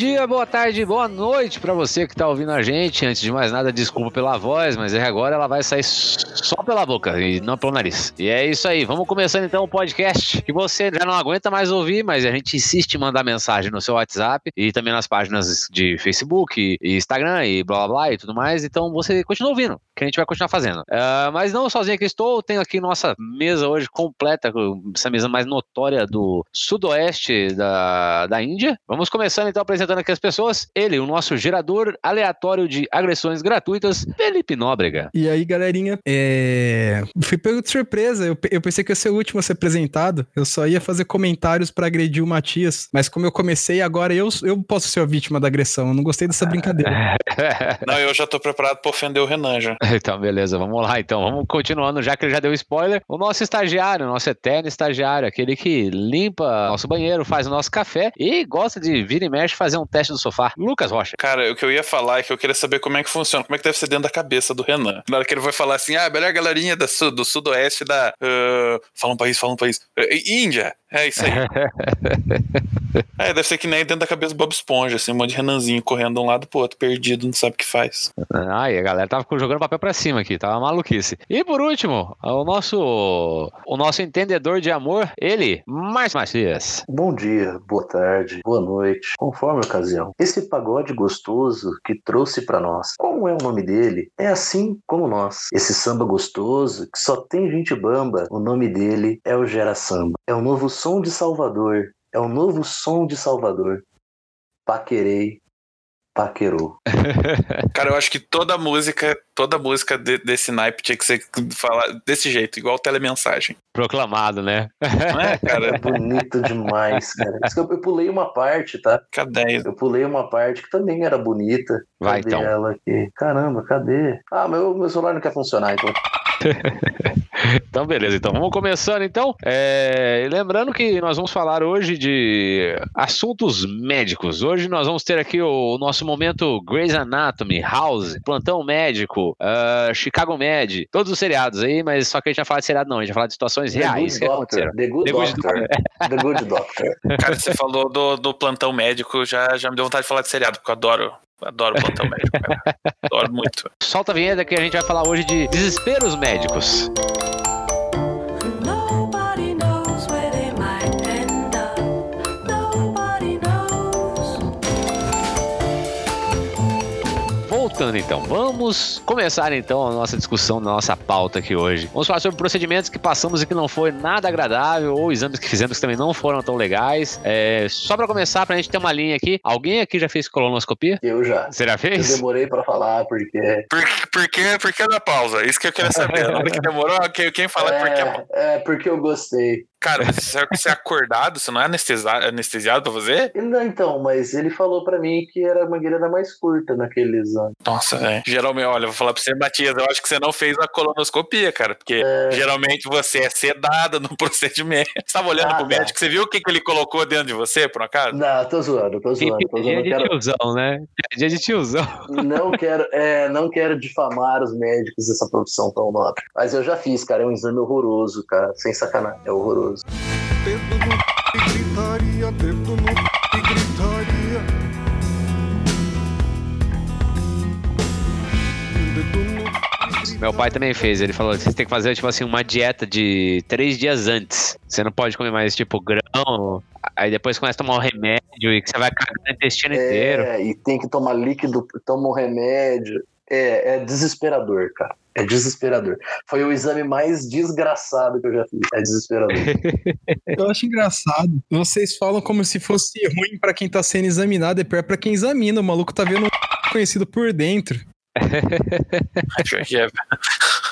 dia, boa tarde, boa noite para você que tá ouvindo a gente. Antes de mais nada, desculpa pela voz, mas é agora ela vai sair só pela boca e não pelo nariz. E é isso aí, vamos começando então o podcast que você já não aguenta mais ouvir, mas a gente insiste em mandar mensagem no seu WhatsApp e também nas páginas de Facebook e Instagram e blá blá blá e tudo mais. Então você continua ouvindo, que a gente vai continuar fazendo. Uh, mas não sozinho que estou, tenho aqui nossa mesa hoje completa, essa mesa mais notória do sudoeste da, da Índia. Vamos começando então apresentando aqui as pessoas. Ele, o nosso gerador aleatório de agressões gratuitas, Felipe Nóbrega. E aí, galerinha, é... fui pego de surpresa. Eu, eu pensei que ia ser o último a ser apresentado. Eu só ia fazer comentários para agredir o Matias. Mas como eu comecei, agora eu, eu posso ser a vítima da agressão. Eu não gostei dessa brincadeira. não, eu já tô preparado pra ofender o Renan já. Então, beleza, vamos lá então. Vamos continuando, já que ele já deu spoiler. O nosso estagiário, nosso eterno estagiário, aquele que limpa nosso banheiro, faz o nosso café e gosta de vir e mexe fazer um teste do sofá. Lucas Rocha. Cara, o que eu ia falar é que eu queria saber como é que funciona, como é que deve ser dentro da cabeça do Renan. Na hora que ele vai falar assim, ah, melhor galerinha da, do sudoeste da. Uh, fala um país, fala um país. Uh, Índia. É isso aí. é, deve ser que nem dentro da cabeça do Bob Esponja, assim, um monte de Renanzinho correndo de um lado pro outro, perdido, não sabe o que faz. Ai, a galera tava jogando papel pra cima aqui, tava maluquice. E por último, o nosso o nosso entendedor de amor, ele, Márcio Macias. Bom dia, boa tarde, boa noite, conforme a ocasião. Esse pagode gostoso que trouxe para nós, como é o nome dele? É assim como nós. Esse samba gostoso que só tem gente bamba, o nome dele é o Gera Samba. É o novo som de Salvador. É o novo som de Salvador. Paquerei, paquerou. Cara, eu acho que toda música, toda música de, desse naipe tinha que ser falar desse jeito, igual telemensagem. Proclamado, né? Não é, cara? É bonito demais, cara. Eu, eu, pulei uma parte, tá? Cadê? Eu pulei uma parte que também era bonita. Vai, cadê então. ela aqui? Caramba, cadê? Ah, meu, meu celular não quer funcionar, então. então, beleza. Então, vamos começando, então. É... Lembrando que nós vamos falar hoje de assuntos médicos. Hoje nós vamos ter aqui o nosso momento Grey's Anatomy, House, Plantão Médico, uh, Chicago Med, todos os seriados aí, mas só que a gente vai falar de seriado não, a gente vai falar de situações The reais Good Doctor. The Good The Good Doctor. The Good Doctor. Cara, você falou do, do plantão médico, já, já me deu vontade de falar de seriado, porque eu adoro. Adoro plantão médico, cara. Adoro muito. Solta a vinheta que a gente vai falar hoje de desesperos médicos. Voltando então, vamos começar então a nossa discussão, a nossa pauta aqui hoje. Vamos falar sobre procedimentos que passamos e que não foi nada agradável, ou exames que fizemos que também não foram tão legais. É, só pra começar, pra gente ter uma linha aqui, alguém aqui já fez colonoscopia? Eu já. Você já Eu fez? demorei pra falar porque. Por, por, que, por que da pausa? Isso que eu queria saber. Na hora que demorou, quem, fala por que. É, é, porque eu gostei. Cara, mas você você é acordado, você não é anestesiado, anestesiado pra fazer? Ele não, então, mas ele falou pra mim que era a mangueira era mais curta naquele exame. Nossa, velho. Geralmente, olha, vou falar pra você, Matias, eu acho que você não fez a colonoscopia, cara. Porque É. geralmente você é sedada no procedimento. Você tava olhando Ah, pro tá. médico, você viu o que, que ele colocou dentro de você, por acaso? Não, tô zoando, tô zoando, tô Dia zoando. de Quero, tiozão, né? Dia de tiozão. não, quero, é, não quero difamar os médicos dessa profissão tão nobre. Mas eu já fiz, cara. É um exame horroroso, cara. Sem sacanagem. É horroroso. Dedo no e gritaria, dedo no e gritaria. Dedo no Meu pai também fez. Ele falou que você tem que fazer, tipo assim, uma dieta de três dias antes. Você não pode comer mais, tipo, grão. Aí depois começa a tomar um remédio e que você vai cagar o intestino inteiro. É, e tem que tomar líquido, toma um remédio. É, é desesperador, cara. É desesperador. Foi o exame mais desgraçado que eu já fiz. É desesperador. Eu acho engraçado. Vocês falam como se fosse ruim pra quem tá sendo examinado, é pior pra quem examina. O maluco tá vendo um conhecido por dentro. Acho que é.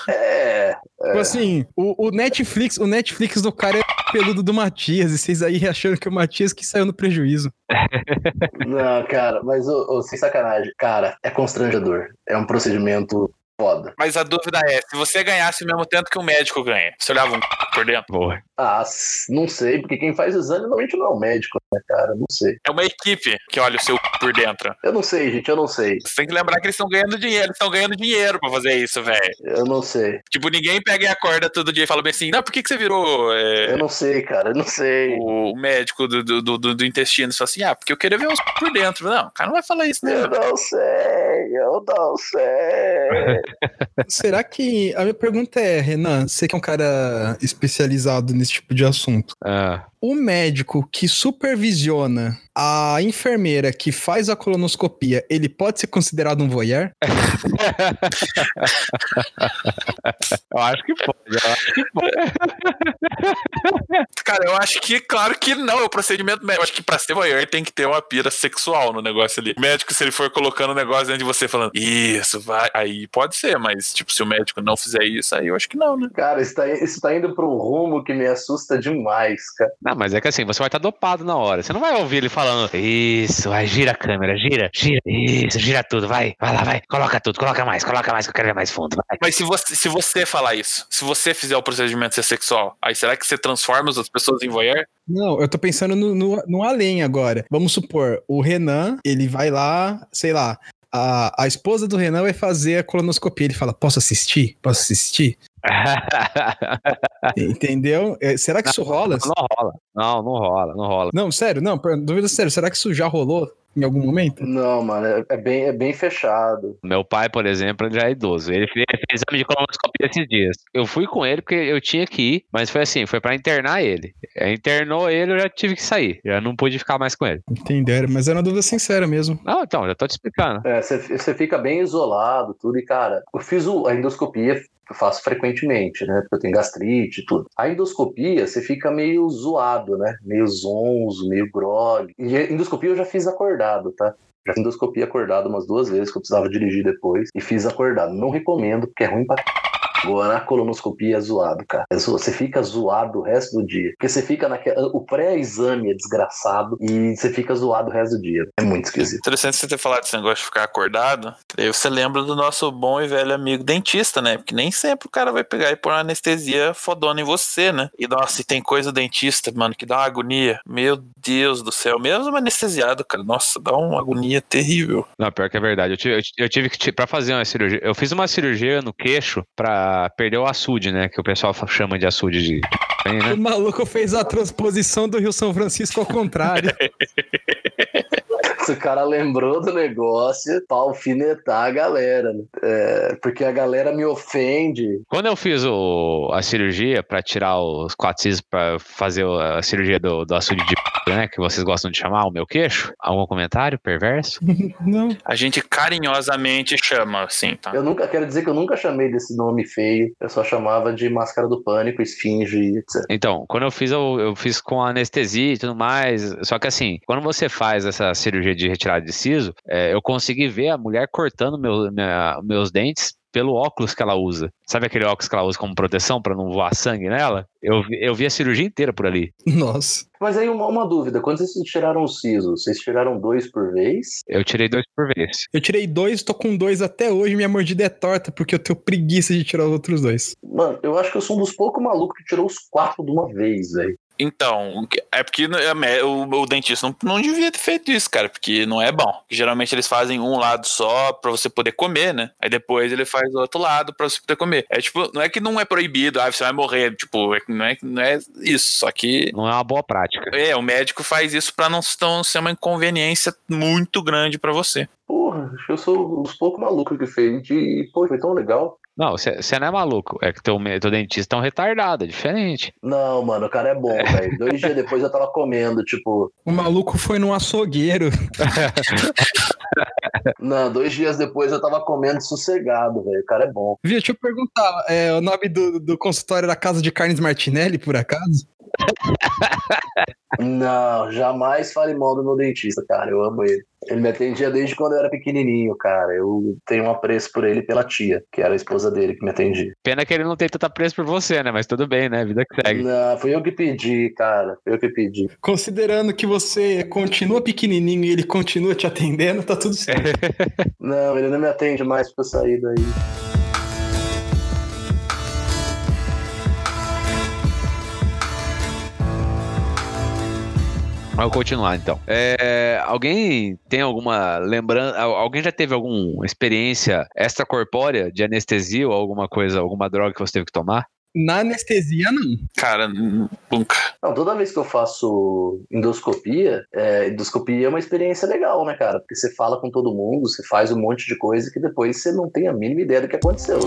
É. Tipo assim, o, o Netflix, o Netflix do cara é peludo do Matias, e vocês aí achando que o Matias que saiu no prejuízo. Não, cara, mas ô, ô, sem sacanagem. Cara, é constrangedor. É um procedimento foda. Mas a dúvida é, se você ganhasse o mesmo tanto que o médico ganha, você olhava um por dentro? Boa. Ah, não sei, porque quem faz exame normalmente não é o médico. né, cara? Não sei. É uma equipe que olha o seu por dentro. Eu não sei, gente, eu não sei. Você tem que lembrar que eles estão ganhando dinheiro. Eles estão ganhando dinheiro pra fazer isso, velho. Eu não sei. Tipo, ninguém pega e acorda todo dia e fala bem assim, não, por que, que você virou é, Eu não sei, cara, eu não sei. o médico do, do, do, do intestino? Fala assim, ah, porque eu queria ver os por dentro. Não, o cara não vai falar isso, né? Eu não sei, eu não sei. Será que. A minha pergunta é, Renan, você que é um cara especializado nesse tipo de assunto. Ah, O médico que supervisiona a enfermeira que faz a colonoscopia, ele pode ser considerado um voyeur? eu acho que pode. Eu acho que pode. Cara, eu acho que, claro que não, é o procedimento médico. Eu acho que pra ser voyeur tem que ter uma pira sexual no negócio ali. O médico, se ele for colocando o negócio dentro de você falando, isso, vai, aí pode ser, mas, tipo, se o médico não fizer isso, aí eu acho que não, né? Cara, isso tá, isso tá indo pra um rumo que me assusta demais, cara. Não, mas é que assim, você vai estar dopado na hora. Você não vai ouvir ele falando, isso, vai, gira a câmera, gira, gira, isso, gira tudo, vai, vai lá, vai, coloca tudo, coloca mais, coloca mais, que eu quero ver mais fundo, vai. Mas se você, se você falar isso, se você fizer o procedimento ser sexual, aí será que você transforma as pessoas em voyeur? Não, eu tô pensando no, no, no além agora. Vamos supor, o Renan, ele vai lá, sei lá, a, a esposa do Renan vai fazer a colonoscopia. Ele fala: Posso assistir? Posso assistir? Entendeu? É, será que isso rola? Não rola. Não, não rola, não rola. Não, sério, não, dúvida sério, será que isso já rolou em algum momento? Não, mano, é, é bem, é bem fechado. Meu pai, por exemplo, ele já é idoso. Ele fez, ele fez exame de colonoscopia esses dias. Eu fui com ele porque eu tinha que ir, mas foi assim, foi pra internar ele. É, Internou ele, eu já tive que sair. Já não pude ficar mais com ele. Entenderam, mas era uma dúvida sincera mesmo. Não, então, já tô te explicando. É, você fica bem isolado, tudo, e cara, eu fiz o- a endoscopia, eu faço frequentemente, né? Porque eu tenho gastrite e tudo. A endoscopia, você fica meio zoado, né? Meio zonzo, meio grog. E a endoscopia eu já fiz acordado, tá? Já fiz endoscopia acordado umas duas vezes, que eu precisava dirigir depois, e fiz acordado. Não recomendo, porque é ruim pra Agora a colonoscopia é zoado, cara. É Você fica zoado o resto do dia. Porque você fica naquela. O pré-exame é desgraçado e você fica zoado o resto do dia. É muito esquisito. Interessante você ter falado desse negócio de ficar acordado. Aí você lembra do nosso bom e velho amigo dentista, né? Porque nem sempre o cara vai pegar e pôr uma anestesia fodona em você, né? E nossa, e tem coisa dentista, mano, que dá uma agonia. Meu Deus do céu. Mesmo anestesiado, cara. Nossa, dá uma agonia terrível. Não, pior que é verdade. Eu tive, eu ti- eu tive que, pra fazer uma cirurgia, eu fiz uma cirurgia no queixo pra perder o açude, né? Que o pessoal chama de açude de. Tem, né? O maluco fez a transposição do Rio São Francisco ao contrário. O cara lembrou do negócio pra alfinetar a galera, né? É, porque a galera me ofende. Quando eu fiz o- a cirurgia pra tirar os quatro cis pra fazer a cirurgia do, do açude de p, né? Que vocês gostam de chamar o meu queixo? Algum comentário perverso? Não. A gente carinhosamente chama assim, tá? Eu nunca quero dizer que eu nunca chamei desse nome feio. Eu só chamava de máscara do pânico, esfinge, etc. Então, quando eu fiz, eu, eu fiz com anestesia e tudo mais. Só que assim, quando você faz essa cirurgia de retirada de siso, é, eu consegui ver a mulher cortando meu, minha- meus dentes pelo óculos que ela usa. Sabe aquele óculos que ela usa como proteção pra não voar sangue nela? Eu, vi- eu vi a cirurgia inteira por ali. Nossa. Mas aí uma, uma dúvida: quando vocês tiraram o siso, vocês tiraram dois por vez? Eu tirei dois por vez. Eu tirei dois, tô com dois até hoje, minha mordida é torta, porque eu tenho preguiça de tirar os outros dois. Mano, eu acho que eu sou um dos poucos malucos que tirou os quatro de uma vez, velho. Então, é porque é o, o dentista não, não devia ter feito isso, cara, porque não é bom. Geralmente eles fazem um lado só pra você poder comer, né? Aí depois ele faz o outro lado pra você poder comer. É tipo, não é que não é proibido, ah, você vai morrer, tipo, é não é, não é isso, só que Não é uma boa prática. é, o médico faz isso pra não, não ser uma inconveniência muito grande pra você. Porra, acho que eu sou um dos poucos malucos que fez. E, pô, foi tão legal. Não, você não é maluco. É que teu, teu dentista é um retardado, é diferente. Não, mano, o cara é bom, velho. Dois dias depois eu tava comendo, tipo. O maluco foi num açougueiro. Não, dois dias depois eu tava comendo sossegado, velho. O cara é bom. Viu, deixa eu perguntar, é, o nome do, do consultório era Casa de Carnes Martinelli, por acaso? Não, jamais fale mal do meu dentista, cara. Eu amo ele. Ele me atendia desde quando eu era pequenininho, cara. Eu tenho um apreço por ele e pela tia, que era a esposa dele que me atendia. Pena que ele não tem tanta preço por você, né? Mas tudo bem, né? Vida que segue. Não, foi eu que pedi, cara. Foi eu que pedi. Considerando que você continua pequenininho e ele continua te atendendo, tá tudo certo. Não, ele não me atende mais porque eu saí daí. Vamos continuar então. É, alguém tem alguma lembrança? al- Alguém já teve alguma experiência extracorpórea de anestesia ou alguma coisa, alguma droga que você teve que tomar? Na anestesia, não. Cara, nunca. Não, toda vez que eu faço endoscopia, é, endoscopia é uma experiência legal, né, cara? Porque você fala com todo mundo, você faz um monte de coisa que depois você não tem a mínima ideia do que aconteceu.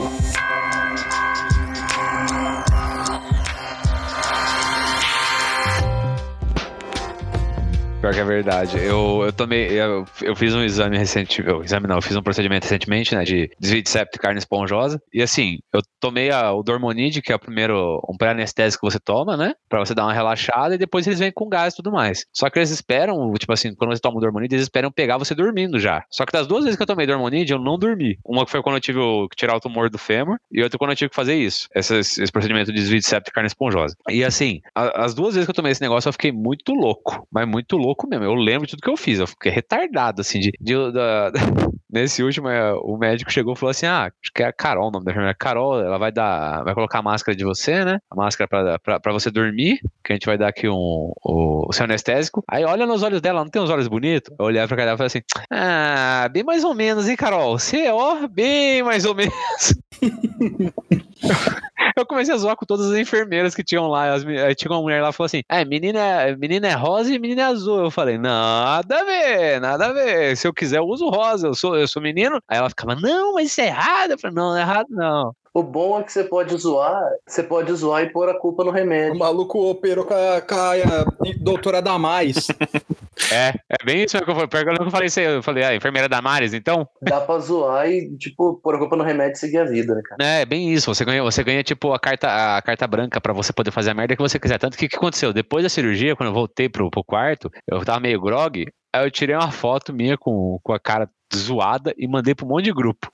Pior que é verdade. Eu, eu tomei. Eu, eu fiz um exame recente. Exame não, eu fiz um procedimento recentemente, né? De desvio de septo carne esponjosa. E assim, eu tomei a, o Dormonide, que é o primeiro. Um pré-anestésico que você toma, né? Pra você dar uma relaxada e depois eles vêm com gás e tudo mais. Só que eles esperam, tipo assim, quando você toma o Dormonide, eles esperam pegar você dormindo já. Só que das duas vezes que eu tomei Dormonide, eu não dormi. Uma foi quando eu tive que tirar o tumor do fêmur e outra quando eu tive que fazer isso. Esse, esse procedimento de desvio de septo carne esponjosa. E assim, a- as duas vezes que eu tomei esse negócio, eu fiquei muito louco. Mas muito louco mesmo. Eu lembro de tudo que eu fiz. Eu fiquei retardado, assim, de. de- Nesse último, é, o médico chegou e falou assim: Ah, acho que é a Carol o nome da enfermeira. Carol, ela vai dar. Vai colocar a máscara de você, né? A máscara pra, pra, pra você dormir. Que a gente vai dar aqui um, o, o seu anestésico. Aí olha nos olhos dela, não tem uns olhos bonitos? Eu olhava pra cara dela e falei assim: Ah, bem mais ou menos, hein, Carol? Você, ó, bem mais ou menos. Eu comecei a zoar com todas as enfermeiras que tinham lá. As, tinha uma mulher lá que falou assim: É, menina, é- menina é rosa e menina é azul. Eu falei: Nada a ver, nada a ver. Se eu quiser, eu uso rosa. Eu sou, eu sou menino. Aí ela ficava: Não, mas isso é errado. Eu falei: Não, não é errado, não. O bom é que você pode zoar, você pode zoar e pôr a culpa no O remédio. maluco operou com a, com a doutora Damais. É, é bem isso que eu falei. Pior que eu falei isso aí. Eu falei: Ah, enfermeira Damares, então? Dá pra zoar e, tipo, pôr a culpa no remédio e seguir a vida, né, cara? É, bem isso. Você ganha, você ganha tipo a carta, a carta branca pra você poder fazer a merda que você quiser. Tanto que o que aconteceu? Depois da cirurgia, quando eu voltei pro, pro quarto, eu tava meio grog. Aí eu tirei uma foto minha com, com a cara zoada e mandei pra um monte de grupo.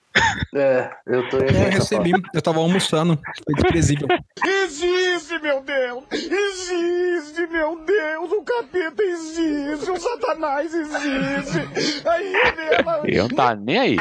É, eu tô Eu nessa recebi, eu tava almoçando. Foi desprezível. Existe, meu Deus! Existe, meu Deus! O capeta existe! O satanás existe! Aí ela... Eu não tava nem aí.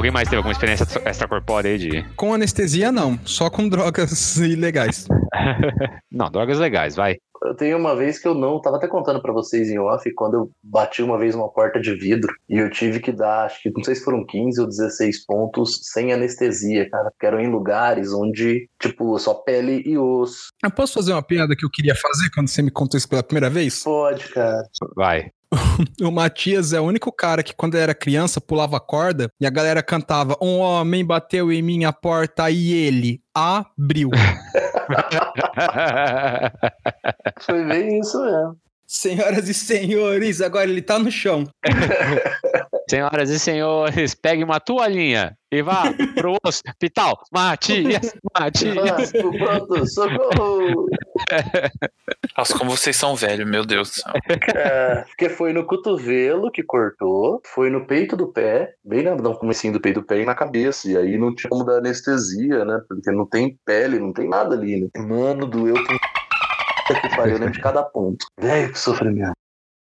Alguém mais teve alguma experiência extracorpórea aí de. Com anestesia, não. Só com drogas ilegais. Não, drogas legais, vai. Eu tenho uma vez que eu não, tava até contando pra vocês em off, quando eu bati uma vez uma porta de vidro e eu tive que dar, acho que não sei se foram 15 ou 16 pontos sem anestesia, cara, porque eram em lugares onde, tipo, só pele e osso. Eu posso fazer uma piada que eu queria fazer quando você me contou isso pela primeira vez? Pode, cara. Vai. O Matias é o único cara que, quando era criança, pulava corda e a galera cantava: Um homem bateu em minha porta e ele abriu. Foi bem isso mesmo. Senhoras e senhores, agora ele tá no chão. Senhoras e senhores, pegue uma toalhinha e vá pro hospital. Matias, Matias. Vasco, pronto, socorro! Nossa, como vocês são velhos, meu Deus do céu. É, porque foi no cotovelo que cortou, foi no peito do pé, bem na- no comecinho do peito do pé e na cabeça. E aí não tinha como dar anestesia, né? Porque não tem pele, não tem nada ali, né? Mano, doeu com que pariu, eu lembro de cada ponto. Velho, que sofrimento.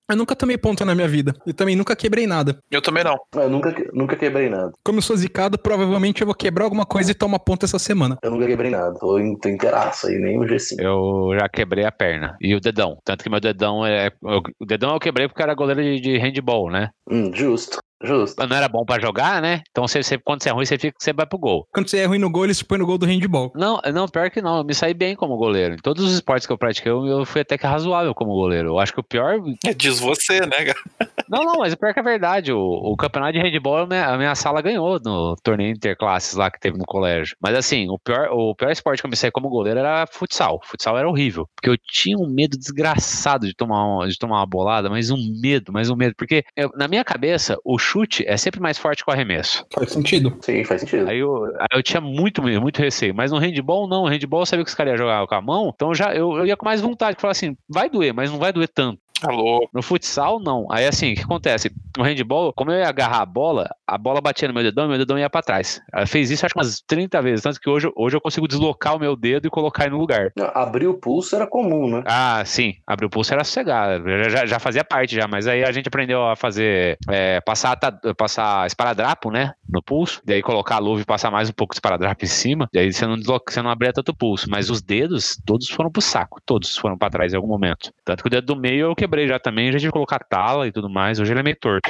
Eu nunca tomei ponta na minha vida. E também nunca quebrei nada. Eu também não. Eu nunca, nunca quebrei nada. Como eu sou zicado, provavelmente eu vou quebrar alguma coisa e tomar ponta essa semana. Eu nunca quebrei nada. Tô, in- tô inteiraço aí, nem o G5. Eu já quebrei a perna. E o dedão. Tanto que meu dedão é. O dedão eu quebrei porque era goleiro de, de handball, né? Hum, justo, justo. Não era bom pra jogar, né? Então você, você- quando você é ruim, você fica você vai pro gol. Quando você é ruim no gol, ele se põe no gol do handball. Não, não, pior que não. Eu me saí bem como goleiro. Em todos os esportes que eu pratiquei, eu, eu fui até que razoável como goleiro. Eu acho que o pior. Diz você, né, cara? Não, não, mas o pior que é verdade. O, o campeonato de handball, a minha, a minha sala ganhou no torneio interclasses lá que teve no colégio. Mas assim, o pior, o pior esporte que eu me saí como goleiro era futsal. Futsal era horrível. Porque eu tinha um medo desgraçado de tomar, uma, de tomar uma bolada, mas um medo, mas um medo. Porque eu- na minha cabeça, o chute é sempre mais forte que o arremesso. Faz sentido. Sim, faz sentido. Aí eu, aí eu tinha muito, medo, muito receio. Mas no handball, não. No handball eu sabia que os caras iam jogar com a mão. Então já, eu, eu ia com mais vontade. Falar assim, vai doer, mas não vai doer tanto. Tá louco. No futsal, não. Aí assim, o que acontece? No handball, como eu ia agarrar a bola, a bola batia no meu dedão e meu dedão ia pra trás. Ela fez isso acho que umas 30 vezes, tanto que hoje, hoje eu consigo deslocar o meu dedo e colocar ele no lugar. Não, Abrir o pulso era comum, né? Ah, sim. Abrir o pulso era sossegar. Já, já, já fazia parte já, mas aí a gente aprendeu a fazer. é, passar, passar esparadrapo, né? No pulso. Daí colocar a luva e passar mais um pouco de esparadrapo em cima. Daí você não, desloca, você não abria tanto o pulso. Mas os dedos, todos foram pro saco. Todos foram pra trás em algum momento. Tanto que o dedo do meio eu quebrei já também. Já tive que colocar tala e tudo mais. Hoje ele é meio torto.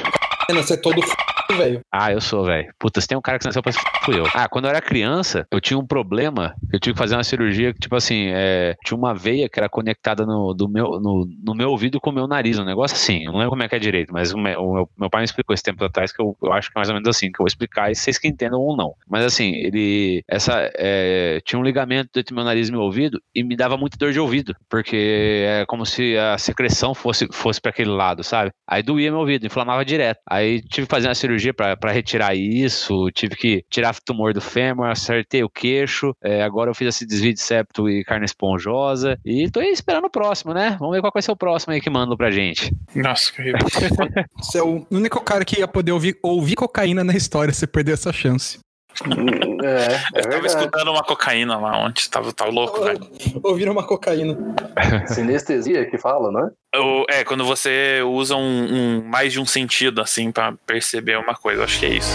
Você é todo f... velho. Ah, eu sou, velho. Puta, se tem um cara que nasceu pra se f- fui eu. Ah, quando eu era criança, eu tinha um problema. Eu tive que fazer uma cirurgia que, tipo assim, é, tinha uma veia que era conectada no, do meu, no, no meu ouvido com o meu nariz. Um negócio assim. Eu não lembro como é que é direito, mas o meu, o meu pai me explicou esse tempo atrás que eu, eu acho que é mais ou menos assim, que eu vou explicar e vocês que entendam ou não. Mas assim, ele. Essa. é, tinha um ligamento entre meu nariz e meu ouvido e me dava muita dor de ouvido. Porque é como se a secreção fosse, fosse para aquele lado, sabe? Aí doía meu ouvido, inflamava direto. Aí tive que fazer uma cirurgia pra pra retirar isso, tive que tirar tumor do fêmur, acertei o queixo. é, agora eu fiz esse desvio de septo e carne esponjosa. E tô aí esperando o próximo, né? Vamos ver qual vai ser o próximo aí que mandam pra gente. Nossa, que. Você é o único cara que ia poder ouvir, ouvir cocaína na história se perder essa chance. Hum, É, é Eu tava escutando uma cocaína lá ontem, tava, tava louco, velho. Ouvir uma cocaína. Sinestesia que fala, né? É, quando você usa um, um- mais de um sentido, assim, pra perceber uma coisa, eu acho que é isso.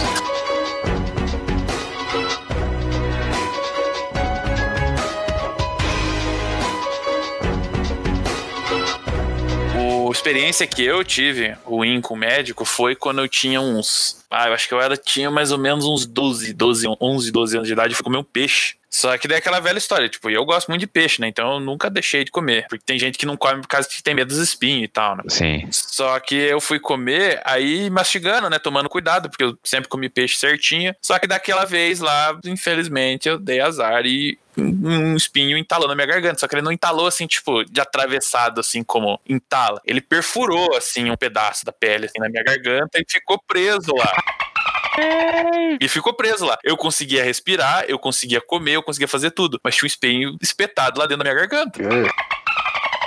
Experiência que eu tive, ruim com o médico, foi quando eu tinha uns. Ah, eu acho que eu era, tinha mais ou menos uns 12, 12, 11, 12 anos de idade. Eu fui comer um peixe. Só que daí é aquela velha história, tipo, eu gosto muito de peixe, né? Então eu nunca deixei de comer. Porque tem gente que não come por causa que tem medo dos espinhos e tal, né? Sim. Só que eu fui comer, aí mastigando, né? Tomando cuidado, porque eu sempre comi peixe certinho. Só que daquela vez lá, infelizmente, eu dei azar e um espinho entalou na minha garganta. Só que ele não entalou assim, tipo, de atravessado, assim como entala. Ele perfurou, assim, um pedaço da pele assim, na minha garganta e ficou preso lá. E ficou preso lá. Eu conseguia respirar, eu conseguia comer, eu conseguia fazer tudo. Mas tinha um espinho espetado lá dentro da minha garganta.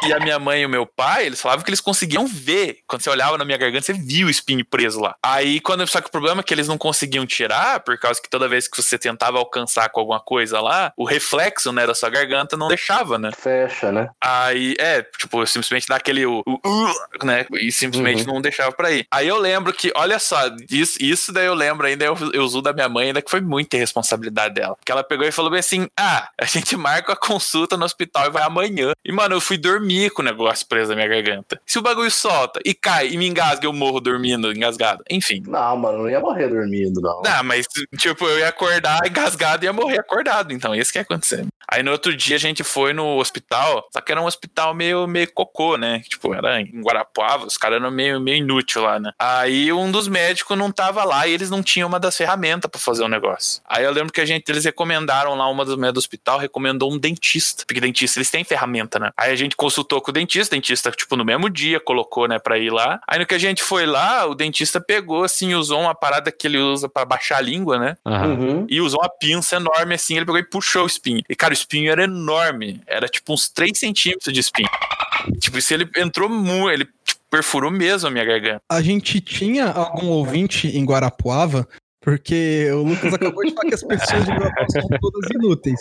E a minha mãe e o meu pai, eles falavam que eles conseguiam ver. Quando você olhava na minha garganta, você via o espinho preso lá. Aí, quando só que o problema é que eles não conseguiam tirar, por causa que toda vez que você tentava alcançar com alguma coisa lá, o reflexo, né, da sua garganta não deixava, né? Fecha, né? Aí, é, tipo, simplesmente dá aquele, o, o, uh, né, e simplesmente não deixava pra ir. Aí eu lembro que, olha só, isso, isso daí eu lembro ainda, eu, eu uso da minha mãe ainda, que foi muita irresponsabilidade dela. Que ela pegou e falou bem assim, ah, a gente marca a consulta no hospital e vai amanhã. E, mano, eu fui dormir com o negócio preso na minha garganta. Se o bagulho solta e cai e me engasga, eu morro dormindo, engasgado. Enfim. Não, mano, não ia morrer dormindo, não. Não, mas, tipo, eu ia acordar engasgado e ia morrer acordado. Então, isso que ia acontecer. Aí no outro dia a gente foi no hospital, só que era um hospital meio, meio cocô, né? Tipo, era em Guarapuava, os caras eram meio, meio inútil lá, né? Aí um dos médicos não tava lá e eles não tinham uma das ferramentas pra fazer o negócio. Aí eu lembro que a gente, eles recomendaram lá, uma das mulheres do hospital recomendou um dentista, porque dentista eles têm ferramenta, né? Aí a gente consultou com o dentista, o dentista, tipo, no mesmo dia colocou, né, pra ir lá. Aí no que a gente foi lá, o dentista pegou, assim, usou uma parada que ele usa pra baixar a língua, né? Uhum. e usou uma pinça enorme assim, ele pegou e puxou o espinho. E, cara, o espinho era enorme. Era tipo uns 3 centímetros de espinho. Tipo, isso ele entrou muito, ele tipo, perfurou mesmo a minha garganta. A gente tinha algum ouvinte em Guarapuava, porque o Lucas acabou de falar que as pessoas de Guarapuava são todas inúteis.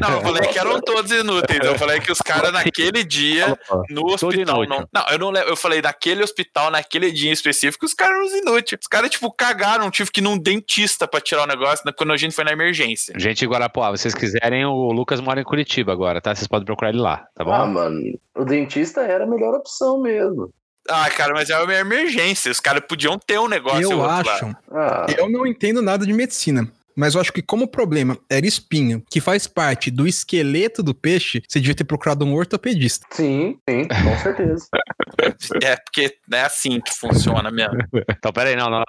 Não, eu falei que eram todos inúteis. Eu falei que os caras naquele dia, no hospital. Não, não, eu não lembro. Eu falei naquele hospital, naquele dia em específico, os caras eram os inúteis. Os caras, tipo, cagaram. Tive que ir num dentista pra tirar o negócio quando a gente foi na emergência. Gente de Guarapuava, se vocês quiserem, o Lucas mora em Curitiba agora, tá? Vocês podem procurar ele lá, tá bom? Ah, mano, o dentista era a melhor opção mesmo. Ah, cara, mas é uma emergência. Os caras podiam ter um negócio. eu acho. Ah, Eu não entendo nada de medicina. Mas eu acho que como o problema era espinho, que faz parte do esqueleto do peixe, você devia ter procurado um ortopedista. sim, sim, com certeza. É, porque é assim que funciona mesmo. Então, peraí, não, não, não,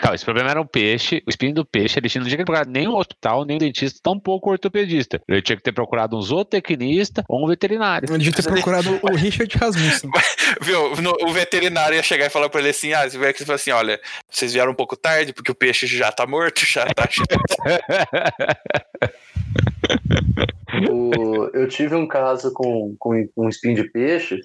calma. Esse problema era um peixe, o espinho do peixe, ele não tinha que procurar nem o hospital, nem o dentista, tampouco o ortopedista. Ele tinha que ter procurado um zootecnista ou um veterinário. Eu devia ter procurado o Richard Rasmussen. Viu? No- o veterinário ia chegar e falar pra ele assim: ah, você vai aqui e assim: olha, vocês vieram um pouco tarde, porque o peixe já tá morto, já tá. O- eu tive um caso com, com um espinho de peixe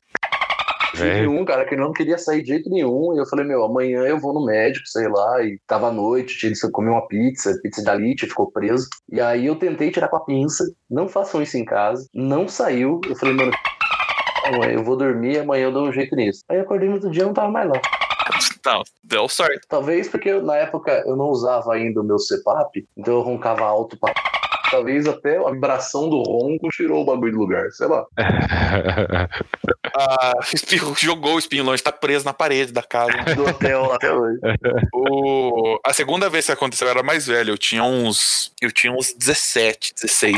Tive Velho. um cara que não queria sair de jeito nenhum. E eu falei, meu, amanhã eu vou no médico, sei lá. E tava à noite, tinha que comer uma pizza, pizza de alite, ficou preso. E aí eu tentei tirar com a pinça. Não façam isso em casa. Não saiu. Eu falei, mano, eu vou dormir, amanhã eu dou um jeito nisso. Aí eu acordei no outro dia e não tava mais lá. Não, deu sorte. Talvez porque eu, na época eu não usava ainda o meu CPAP, então eu roncava alto pra. Talvez até a vibração do ronco tirou o bagulho do lugar, sei lá. Ah, o espinho- jogou o espinho longe, tá preso na parede da casa. Do hotel lá até hoje. O- A segunda vez que aconteceu, eu era mais velho. Eu tinha uns. Eu tinha uns 17, 16.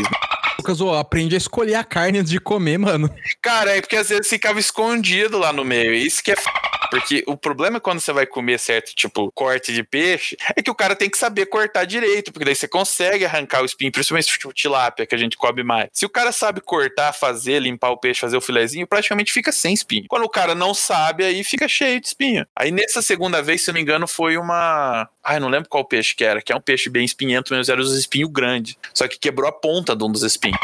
Lucas, ó, aprende a escolher a carne antes de comer, mano. Cara, é porque às vezes ficava escondido lá no meio. Isso que é f... Porque o problema é quando você vai comer certo, tipo, corte de peixe, é que o cara tem que saber cortar direito, porque daí você consegue arrancar o espinho, principalmente tipo tilápia, que a gente come mais. Se o cara sabe cortar, fazer, limpar o peixe, fazer o filezinho, praticamente fica sem espinho. Quando o cara não sabe, aí fica cheio de espinho. Aí nessa segunda vez, se eu não me engano, foi uma. Ai, não lembro qual peixe que era, que é um peixe bem espinhento, mas era os espinhos grandes. Só que quebrou a ponta de um dos espinhos.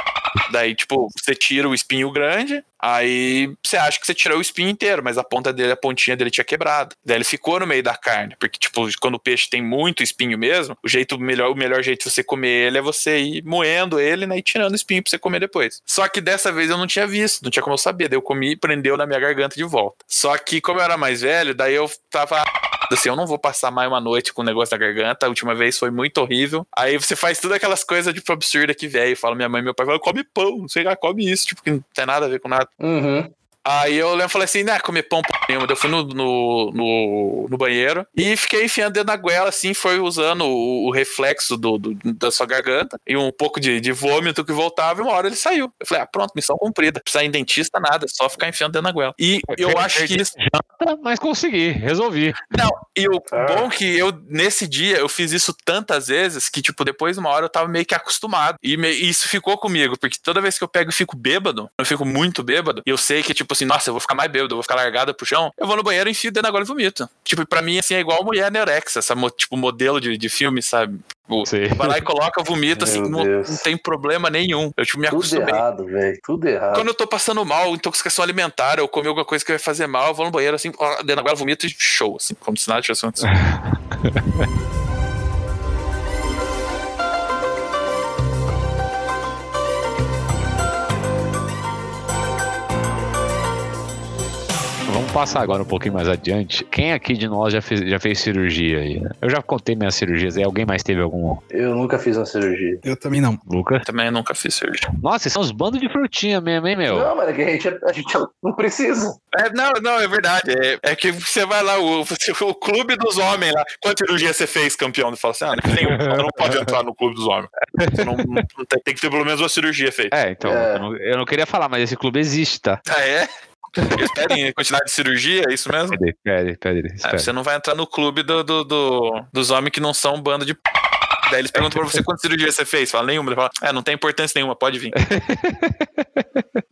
Daí, tipo, você tira o espinho grande, aí você acha que você tirou o espinho inteiro, mas a ponta dele, a pontinha dele tinha quebrado. Daí ele ficou no meio da carne, porque, tipo, quando o peixe tem muito espinho mesmo, o jeito melhor, o melhor jeito de você comer ele é você ir moendo ele, né, e tirando o espinho pra você comer depois. Só que dessa vez eu não tinha visto, não tinha como eu saber, daí eu comi e prendeu na minha garganta de volta. Só que, como eu era mais velho, daí eu tava assim, eu não vou passar mais uma noite com o negócio da garganta. A última vez foi muito horrível. Aí você faz tudo aquelas coisas, tipo, absurdas que velho. Fala, minha mãe e meu pai falam, come pão, não sei lá, come isso, tipo, que não tem nada a ver com nada. Uhum. Aí eu lembro e falei assim, né, comer pão p nenhuma. Daí Eu fui no, no, no, no banheiro e fiquei enfiando dentro da goela, assim, foi usando o, o reflexo do, do- da sua garganta e um pouco de, de vômito que voltava e uma hora ele saiu. Eu falei, ah, pronto, missão cumprida. Não precisa ir em dentista, nada, só ficar enfiando dentro da goela. E eu acho que isso. Mas consegui, resolvi. Não, e o Ah. bom que eu, nesse dia, eu fiz isso tantas vezes que, tipo, depois de uma hora eu tava meio que acostumado. E, me- e isso ficou comigo, porque toda vez que eu pego e fico bêbado, eu fico muito bêbado, e eu sei que, tipo assim, nossa, eu vou ficar mais bêbado, eu vou ficar largada pro chão, eu vou no banheiro, enfio dentro da goela e vomito. Tipo, pra mim, assim, é igual mulher anerexa, essa, mo- tipo, modelo de, de filme, sabe? Tipo, Sim. vai lá e coloca, vomita, assim, não, não tem problema nenhum. Eu, tipo, me Tudo acostumei. errado, velho. Tudo errado. Quando eu tô passando mal, intoxicação alimentar, eu comi alguma coisa que vai fazer mal, eu vou no banheiro assim, ó, dentro da goela, vomito e show, assim, como se nada tivesse acontecido. passar agora um pouquinho mais adiante. Quem aqui de nós já fez, já fez cirurgia aí? né? Eu já contei minhas cirurgias aí. Alguém mais teve algum? Eu nunca fiz uma cirurgia. Eu também não. Lucas? Também nunca fiz cirurgia. Nossa, vocês são uns bandos de frutinha mesmo, hein, meu? Não, mas é que a gente, a gente não precisa. É, não, não, é verdade. É, é que você vai lá, o, o clube dos homens lá. Quanta cirurgia você fez, campeão? Ele fala assim: ah, não. Você não pode entrar no clube dos homens. Você não, não- tem, tem que ter pelo menos uma cirurgia feita. É, então, É. Eu, não, eu não queria falar, mas esse clube existe, tá? Ah, é? Eles pedem quantidade de cirurgia, é isso mesmo? Pede, pede, pede. É, você não vai entrar no clube do, do- do- dos homens que não são um bando de. p***. Daí eles perguntam pra você quantas cirurgias você fez. Fala nenhuma. Ele fala, é, não tem importância nenhuma, pode vir.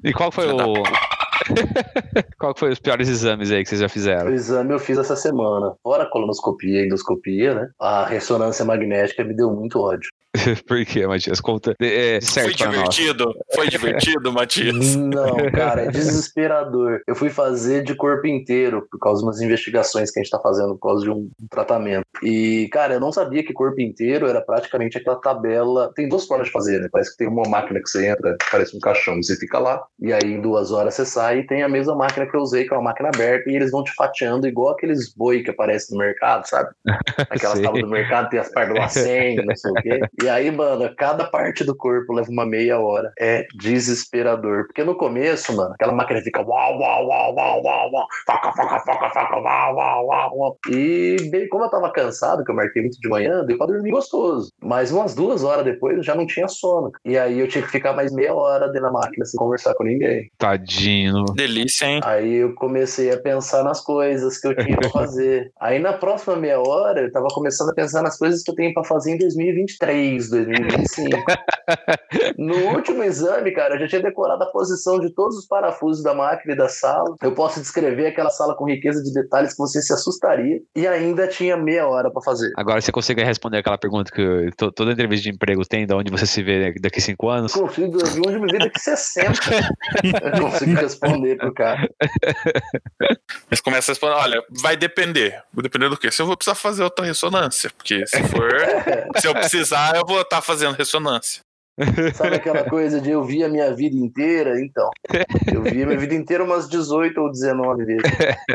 E qual foi o. qual foi os piores exames aí que vocês já O fizeram? exame eu fiz essa semana. Fora a colonoscopia e endoscopia, né? A ressonância magnética me deu muito ódio. Por quê, Matias? Conta. É, Foi certo pra nós. divertido? Foi divertido, Matias? Não, cara, é desesperador. Eu fui fazer de corpo inteiro por causa de umas investigações que a gente tá fazendo por causa de um tratamento. E, cara, eu não sabia que corpo inteiro era praticamente aquela tabela. Tem duas formas de fazer, né? Parece que tem uma máquina que você entra, parece um caixão, você fica lá, e aí em duas horas você sai e tem a mesma máquina que eu usei, que é uma máquina aberta, e eles vão te fatiando igual aqueles boi que aparecem no mercado, sabe? Aquelas tábuas do mercado, tem as partes do acém, não sei o quê. E aí, mano, cada parte do corpo leva uma meia hora. É desesperador. Porque no começo, mano, aquela máquina fica uau, uau, uau, uau, uau, uau, faca, faca, faca, faca, uau, uau, uau, uau. E bem, como eu tava cansado, que eu marquei muito de manhã, deu pra dormir gostoso. Mas umas duas horas depois eu já não tinha sono. E aí eu tinha que ficar mais meia hora dentro da máquina sem conversar com ninguém. Tadinho. Delícia, hein? Aí eu comecei a pensar nas coisas que eu tinha pra fazer. Aí na próxima meia hora eu tava começando a pensar nas coisas que eu tenho pra fazer em 2023. X 2025. No último exame, cara, eu já tinha decorado a posição de todos os parafusos da máquina e da sala. Eu posso descrever aquela sala com riqueza de detalhes que você se assustaria. E ainda tinha meia hora pra fazer. Agora você consegue responder aquela pergunta que to- toda entrevista de emprego tem, de onde você se vê daqui a cinco anos? Consigo de onde me vi daqui 60. Eu consigo responder pro cara. Eles começam a responder: olha, vai depender. Vai depender do quê? Se eu vou precisar fazer outra ressonância. Porque se for. se eu precisar, eu vou estar fazendo ressonância. Sabe aquela coisa de eu vi a minha vida inteira? Então, eu vi a minha vida inteira umas 18 ou 19 vezes.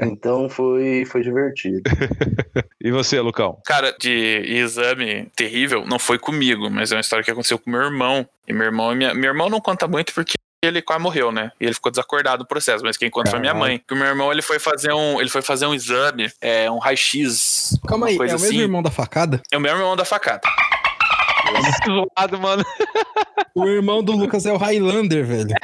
Então foi, foi divertido. E você, Lucão? Cara, de exame terrível, não foi comigo, mas é uma história que aconteceu com meu irmão. E meu irmão, minha, meu irmão não conta muito porque ele quase morreu, né? E ele ficou desacordado no processo, mas quem conta foi minha mãe. Que o meu irmão, ele foi fazer um, ele foi fazer um exame, é, um raio-x. Calma aí, é o coisa mesmo assim. irmão da facada? É o meu irmão da facada. Zoado, mano. O irmão do Lucas é o Highlander, velho.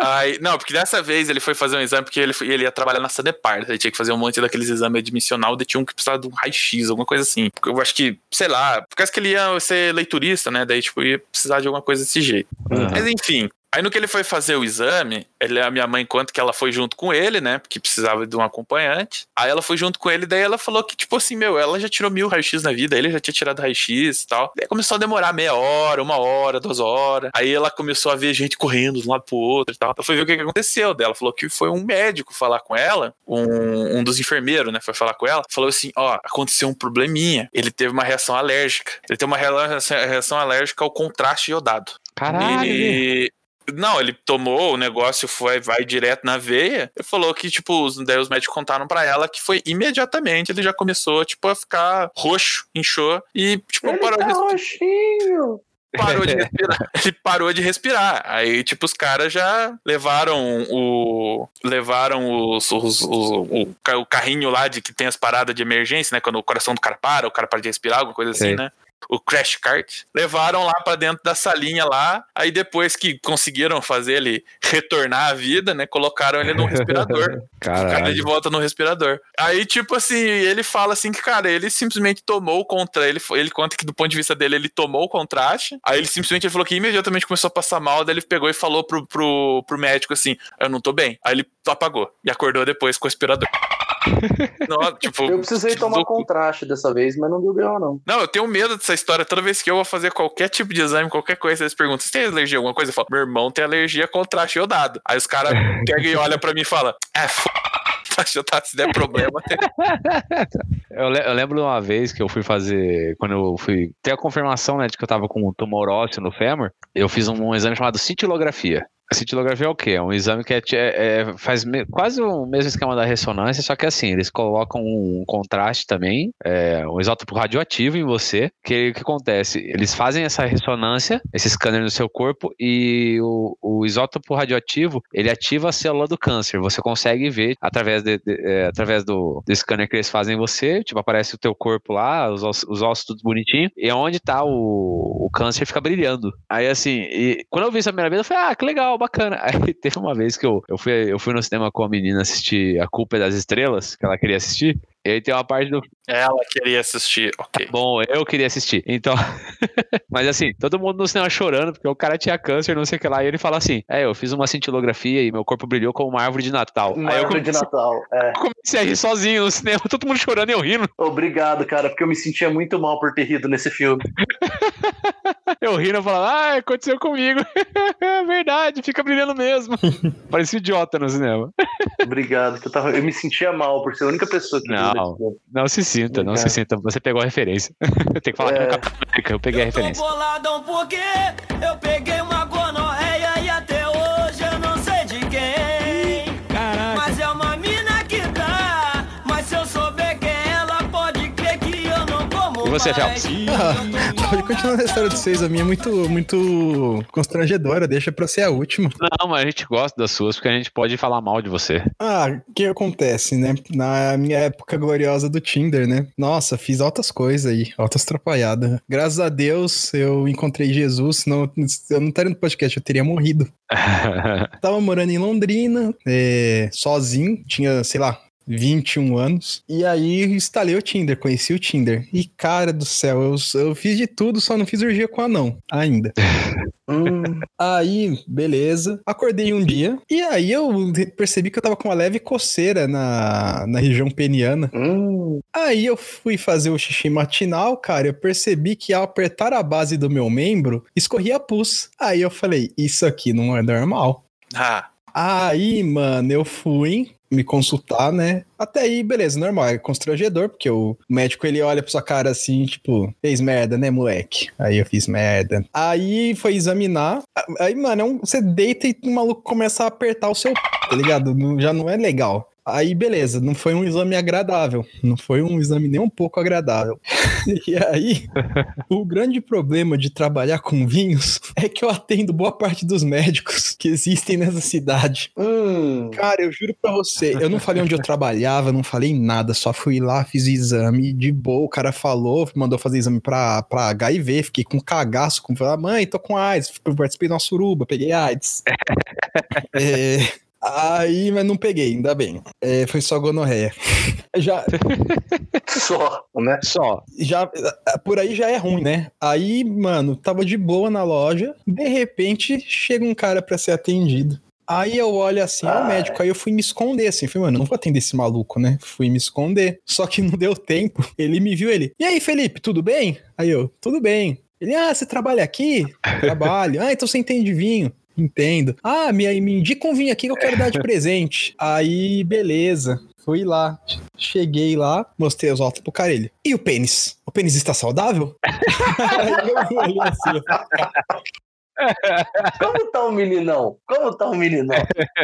Aí, não, porque dessa vez ele foi fazer um exame porque ele, foi- ele ia trabalhar na Sanepar. Ele tinha que fazer um monte daqueles exames admissional, daí tinha um que precisava de um raio-x, alguma coisa assim. Porque eu acho que, sei lá, por causa que ele ia ser leiturista, né? Daí, tipo, ia precisar de alguma coisa desse jeito. Aham. Mas enfim. Aí no que ele foi fazer o exame, ele, a minha mãe conta que ela foi junto com ele, né? Porque precisava de um acompanhante. Aí ela foi junto com ele, daí ela falou que, tipo assim, meu, ela já tirou mil raio-x na vida, ele já tinha tirado raio-x e tal. Daí começou a demorar meia hora, uma hora, duas horas. Aí ela começou a ver gente correndo de um lado pro outro e tal. Ela foi ver o que, aconteceu dela. Falou que foi um médico falar com ela, um, um dos enfermeiros, né? Foi falar com ela. Falou assim: ó, aconteceu um probleminha. Ele teve uma reação alérgica. Ele teve uma reação, reação alérgica ao contraste iodado. Caralho. E. Não, ele tomou, o negócio foi, vai direto na veia. Ele falou que, tipo, os, daí os médicos contaram pra ela que foi imediatamente ele já começou, tipo, a ficar roxo, inchou e, tipo, Ele parou, tá de, roxinho. parou de respirar. Ele parou de respirar. Aí, tipo, os caras já levaram o. Levaram os, os- os- o, o carrinho lá de que tem as paradas de emergência, né? Quando o coração do cara para, o cara para de respirar, alguma coisa assim, né? O crash cart. Levaram lá pra dentro da salinha lá. Aí depois que conseguiram fazer ele retornar à vida, né? Colocaram ele no respirador. Cara de volta no respirador. Aí, tipo assim, ele fala assim que, cara, ele simplesmente tomou o contra. Ele, ele conta que, do ponto de vista dele, ele tomou o contraste. Aí ele simplesmente ele falou que imediatamente começou a passar mal. Daí ele pegou e falou pro, pro, pro médico assim: Eu não tô bem. Aí ele apagou e acordou depois com o respirador. Não, tipo, Eu precisei tomar contraste dessa vez, mas não deu B.O. não. Não, eu tenho medo dessa história. Toda vez que eu vou fazer qualquer tipo de exame, qualquer coisa, eles perguntam: Você tem alergia a alguma coisa? Eu falo: Meu irmão tem alergia a contraste iodado. Aí os caras pegam e olham pra mim e falam: É, f. Se der problema, Eu, le- eu lembro de uma vez que eu fui fazer, quando eu fui ter a confirmação, né, de que eu tava com um tumor ósseo no fêmur, eu fiz um, um exame chamado cintilografia. A cintilografia é o quê? É um exame que é, é- é- faz me- quase o mesmo esquema da ressonância, só que assim, eles colocam um contraste também, é, um isótopo radioativo em você, o que acontece? Eles fazem essa ressonância, esse scanner no seu corpo, e o, o isótopo radioativo, ele ativa a célula do câncer. Você consegue ver através, de- de- é, através do, do scanner que eles fazem em você, tipo, aparece o teu corpo lá, os ossos, os ossos tudo bonitinho, e onde tá o, o câncer fica brilhando. Aí assim, e quando eu vi isso a primeira vez, eu falei, ah, que legal, bacana. Aí teve uma vez que eu, eu, fui, eu fui no cinema com a menina assistir A Culpa é das Estrelas, que ela queria assistir, e aí tem uma parte do Ela queria assistir, ok. Bom, eu queria assistir. Então, mas assim, todo mundo no cinema chorando, porque o cara tinha câncer, não sei o que lá. E ele fala assim: É, eu fiz uma cintilografia e meu corpo brilhou como uma árvore de Natal. Uma Aí eu árvore de comecei, Natal. É. comecei a rir sozinho no cinema, todo mundo chorando e eu rindo. Obrigado, cara, porque eu me sentia muito mal por ter rido nesse filme. Eu rindo, falando, ah, aconteceu comigo. É verdade, fica brilhando mesmo. Parecia um idiota no cinema. Obrigado, que eu, tava, eu me sentia mal por ser a única pessoa que Não. Não se sinta, não se sinta. Você pegou a referência. Tem que falar que É. no Capitão América, eu peguei a Eu tô referência. boladão porque eu peguei uma você. Phelps? Ah, pode continuar a história de vocês. A minha é muito, muito constrangedora. Deixa pra ser a última. Não, mas a gente gosta das suas, porque a gente pode falar mal de você. Ah, o que acontece, né? Na minha época gloriosa do Tinder, né? Nossa, fiz altas coisas aí, altas atrapalhadas. Graças a Deus eu encontrei Jesus, senão eu não estaria no podcast, eu teria morrido. Tava morando em Londrina, é, sozinho, tinha, sei lá, 21 anos. E aí instalei o Tinder, conheci o Tinder. E cara do céu, eu, eu fiz de tudo, só não fiz orgia com anão ainda. Hum, Aí, beleza. Acordei um dia e aí eu percebi que eu tava com uma leve coceira na, na região peniana. hum, Aí eu fui fazer o xixi matinal, cara. Eu percebi que ao apertar a base do meu membro, escorria pus. Aí eu falei, isso aqui não é normal. Ah, Aí, mano, eu fui me consultar, né? Até aí, beleza, normal, é constrangedor, porque o médico ele olha pra sua cara assim, tipo, fez merda, né, moleque? Aí eu fiz merda. Aí foi examinar. Aí, mano, é você deita e o maluco começa a apertar o seu, tá ligado? Já não é legal. Aí, beleza, não foi um exame agradável. Não foi um exame nem um pouco agradável. E aí, o grande problema de trabalhar com vinhos é que eu atendo boa parte dos médicos que existem nessa cidade. hum. Cara, eu juro pra você, eu não falei onde eu trabalhava, não falei nada, só fui lá, fiz o exame de boa, o cara falou, mandou fazer exame pra, pra HIV, fiquei com cagaço, com falei, mãe, tô com AIDS, participei de uma suruba, peguei AIDS. É, aí, mas não peguei, ainda bem. É, foi só gonorreia. Já, Só, né? Só. já, por aí já é ruim, né? Aí, mano, tava de boa na loja, de repente chega um cara pra ser atendido. Aí eu olho assim, é o médico, aí eu fui me esconder assim, falei, mano, não vou atender esse maluco, né? Fui me esconder. Só que não deu tempo. Ele me viu, ele, e aí, Felipe, tudo bem? Aí eu, tudo bem. Ele, ah, você trabalha aqui? Trabalho. ah, então você entende de vinho. Entendo. Ah, me, me indica um vinho aqui que eu quero dar de presente. Aí, beleza. Fui lá. Cheguei lá, mostrei os altos pro cara. Ele, e o pênis? O pênis está saudável? Eu olhei assim, Como tá o meninão? Como tá o meninão?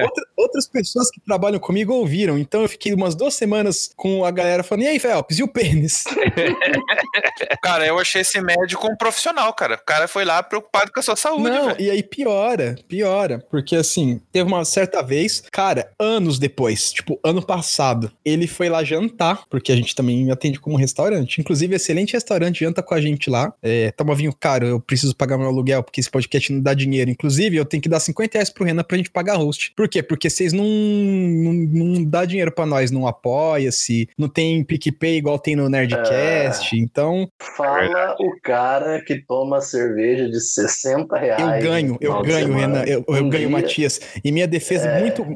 Outra- outras pessoas que trabalham comigo ouviram, então eu fiquei umas duas semanas com a galera falando, e aí, Felps, e o pênis? cara, eu achei esse médico um profissional, cara. O cara foi lá preocupado com a sua saúde, Não, velho. e aí piora, piora, porque assim, teve uma certa vez, cara, anos depois, tipo, ano passado, ele foi lá jantar, porque a gente também atende como restaurante, inclusive excelente restaurante, janta com a gente lá, é, toma vinho caro, eu preciso pagar meu aluguel, porque esse podcast não dá dinheiro, inclusive eu tenho que dar 50 reais pro Renan pra gente pagar host. Por quê? Porque vocês não, não, não dá dinheiro pra nós, não apoia-se, não tem PicPay igual tem no Nerdcast, então Fala o cara que toma cerveja de 60 reais. Eu ganho, eu ganho, semana. Renan. Eu, eu Um ganho, dia, Matias. E minha defesa é, muito.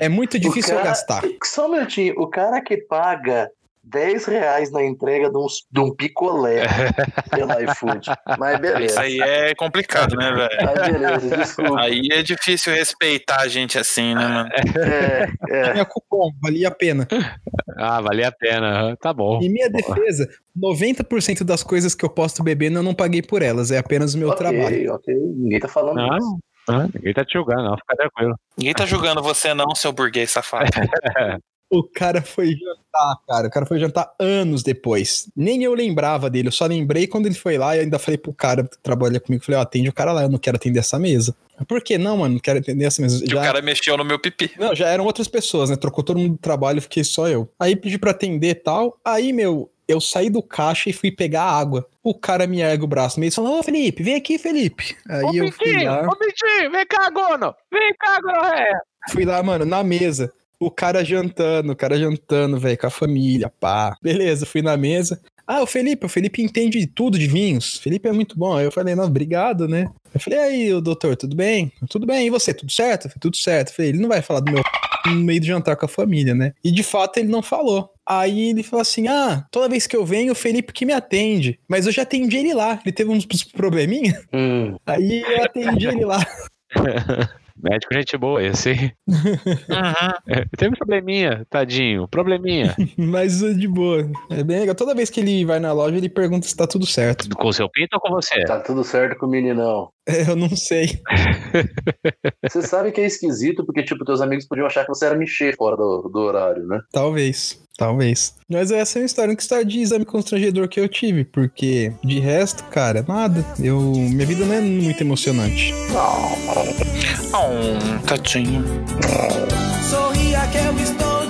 É muito difícil eu cara- gastar. Só um minutinho, o cara que paga 10 reais na entrega de um, de um picolé pelo iFood. Mas Isso beleza. aí é complicado, né, velho? Mas beleza, desculpa. Aí é difícil respeitar a gente assim, né, mano? É, é. Tinha cupom, valia a pena. Ah, valia a pena. Tá bom. Em minha defesa, 90% das coisas que eu posto bebendo eu não paguei por elas. É apenas o meu ok, trabalho. ok. Ninguém tá falando Não, isso. ah, ninguém tá te julgando, não. Fica tranquilo. Ninguém tá julgando você não, seu burguês safado. O cara foi jantar, cara. O cara foi jantar anos depois. Nem eu lembrava dele. Eu só lembrei quando ele foi lá e ainda falei pro cara que trabalha comigo. Falei, ó, atende o cara lá. Eu não quero atender essa mesa. Por que não, mano? Não quero atender essa mesa. Que o cara mexeu no meu pipi. Não, já eram outras pessoas, né? Trocou todo mundo do trabalho, fiquei só eu. Aí pedi pra atender e tal. Aí, meu, eu saí do caixa e fui pegar água. O cara me ergue o braço meio e falou: Ô, Felipe, vem aqui, Felipe. Aí eu fui lá, ô Pitinho, vem cá, Gono! Vem cá, Gonorreia! fui lá, mano, na mesa. O cara jantando, o cara jantando, velho, com a família, pá. Beleza, fui na mesa. Ah, o Felipe, o Felipe entende de tudo de vinhos. Felipe é muito bom. Aí eu falei, não, obrigado, né? Eu falei, aí, o doutor, tudo bem? Tudo bem, e você, tudo certo? Falei, tudo certo. Eu falei, ele não vai falar do meu no meio do jantar com a família, né? E de fato ele não falou. Aí ele falou assim: Ah, toda vez que eu venho, o Felipe que me atende. Mas eu já atendi ele lá. Ele teve uns probleminha. Hum, Aí eu atendi ele lá. Médico, gente boa, esse. hein? Uhum. Teve probleminha, tadinho. Probleminha. Mas uh, de boa. É bem legal. Toda vez que ele vai na loja, ele pergunta se tá tudo certo. com o seu pinto ou com você? tá tudo certo com o meninão. É, eu não sei. Você sabe que é esquisito, porque, tipo, teus amigos podiam achar que você era mexer fora do, do horário, né? Talvez. Talvez. Mas essa é uma história, uma história de exame constrangedor que eu tive, porque de resto, cara, nada. Eu, minha vida não é muito emocionante. Oh, tadinho. Sorria que eu estou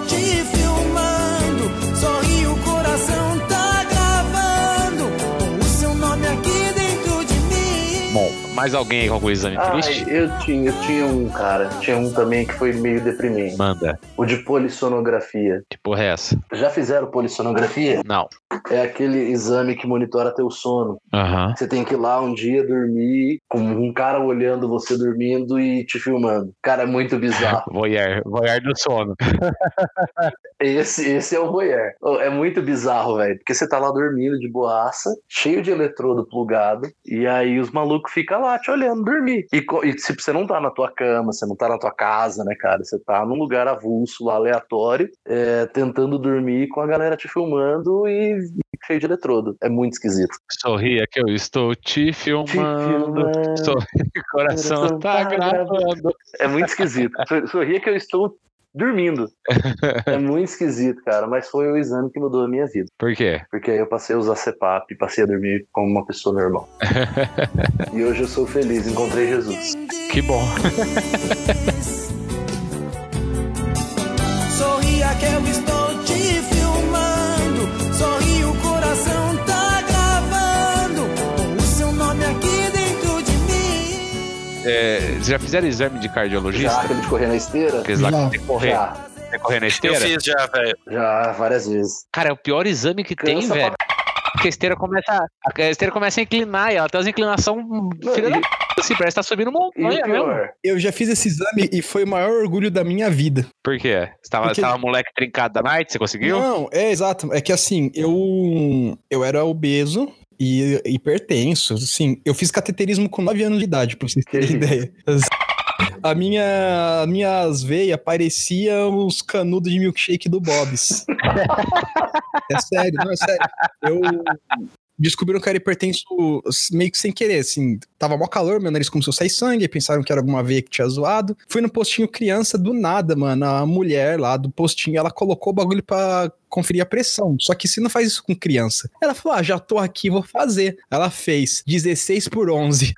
Mais alguém aí com algum exame Ai, triste? eu tinha, eu tinha um, cara. Tinha um também que foi meio deprimente. Manda. O de polissonografia. Que porra é essa? Já fizeram polissonografia? Não. É aquele exame que monitora teu sono. Aham. Você tem que ir lá um dia dormir com um cara olhando você dormindo e te filmando. Cara, é muito bizarro. Voyeur. Voyeur do sono. Esse, esse é o voyeur. É muito bizarro, velho. Porque você tá lá dormindo de boaça, cheio de eletrodo plugado, e aí os malucos ficam lá te olhando dormir. E, e tipo, você não tá na tua cama, você não tá na tua casa, né, cara? Você tá num lugar avulso, lá, aleatório, é, tentando dormir com a galera te filmando e cheio de eletrodo. É muito esquisito. Sorria que eu estou te Te filmando. filmando. Sorri, coração Coração tá tá gravando. É muito esquisito. Sor- Sorria que eu estou dormindo. É muito esquisito, cara. Mas foi o exame que mudou a minha vida. Por quê? Porque aí eu passei a usar CPAP e passei a dormir como uma pessoa normal. e hoje eu sou feliz, encontrei Jesus. Que bom. É, vocês já fizeram exame de Já cardiologista? aquele de correr na esteira? Aqueles lá que Já. tem que correr, Já, tem que correr na Eu esteira? fiz já, velho. já, várias vezes. Cara, é o pior exame que tem, Cansa velho. Porque a esteira começa. A esteira começa a inclinar e ela tem umas p, assim, parece que tá subindo montanha mesmo. Eu já fiz esse exame e foi o maior orgulho da minha vida. Por quê? Você tava, Porque- você tava moleque trincado da night, você conseguiu? Não, é exato. É que assim, eu, eu era obeso e hipertenso. Assim, eu fiz cateterismo com 9 anos de idade, pra vocês terem ideia. A minha, as minhas veias pareciam os canudos de milkshake do Bob's. é sério, não, é sério. Eu descobriram que era hipertenso meio que sem querer, assim. Tava mó calor, meu nariz começou a sair sangue, pensaram que era alguma veia que tinha zoado. Fui no postinho criança, do nada, mano, a mulher lá do postinho, ela colocou o bagulho pra conferir a pressão. Só que se não faz isso com criança. Ela falou, ah, já tô aqui, vou fazer. Ela fez 16 por 11.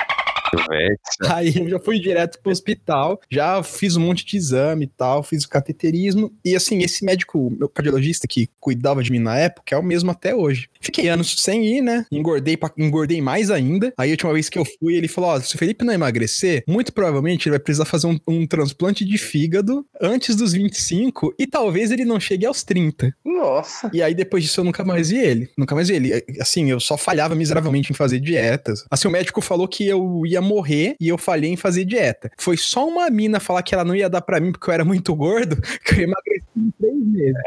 Velho. Aí eu já fui direto pro hospital, já fiz um monte de exame e tal, fiz o cateterismo. E assim, esse médico, meu cardiologista que cuidava de mim na época, é o mesmo até hoje. Fiquei anos sem ir, né? Engordei, pra- engordei mais ainda. Aí a última vez que eu fui, ele falou: Ó, se o Felipe não emagrecer, muito provavelmente ele vai precisar fazer um, um transplante de fígado antes dos 25 e talvez ele não chegue aos 30. nossa. E aí, depois disso, eu nunca mais vi ele. Nunca mais vi ele. Assim, eu só falhava miseravelmente em fazer dietas. Assim, o médico falou que eu ia morrer e eu falhei em fazer dieta. Foi só uma mina falar que ela não ia dar pra mim porque eu era muito gordo, que eu emagreci em três meses.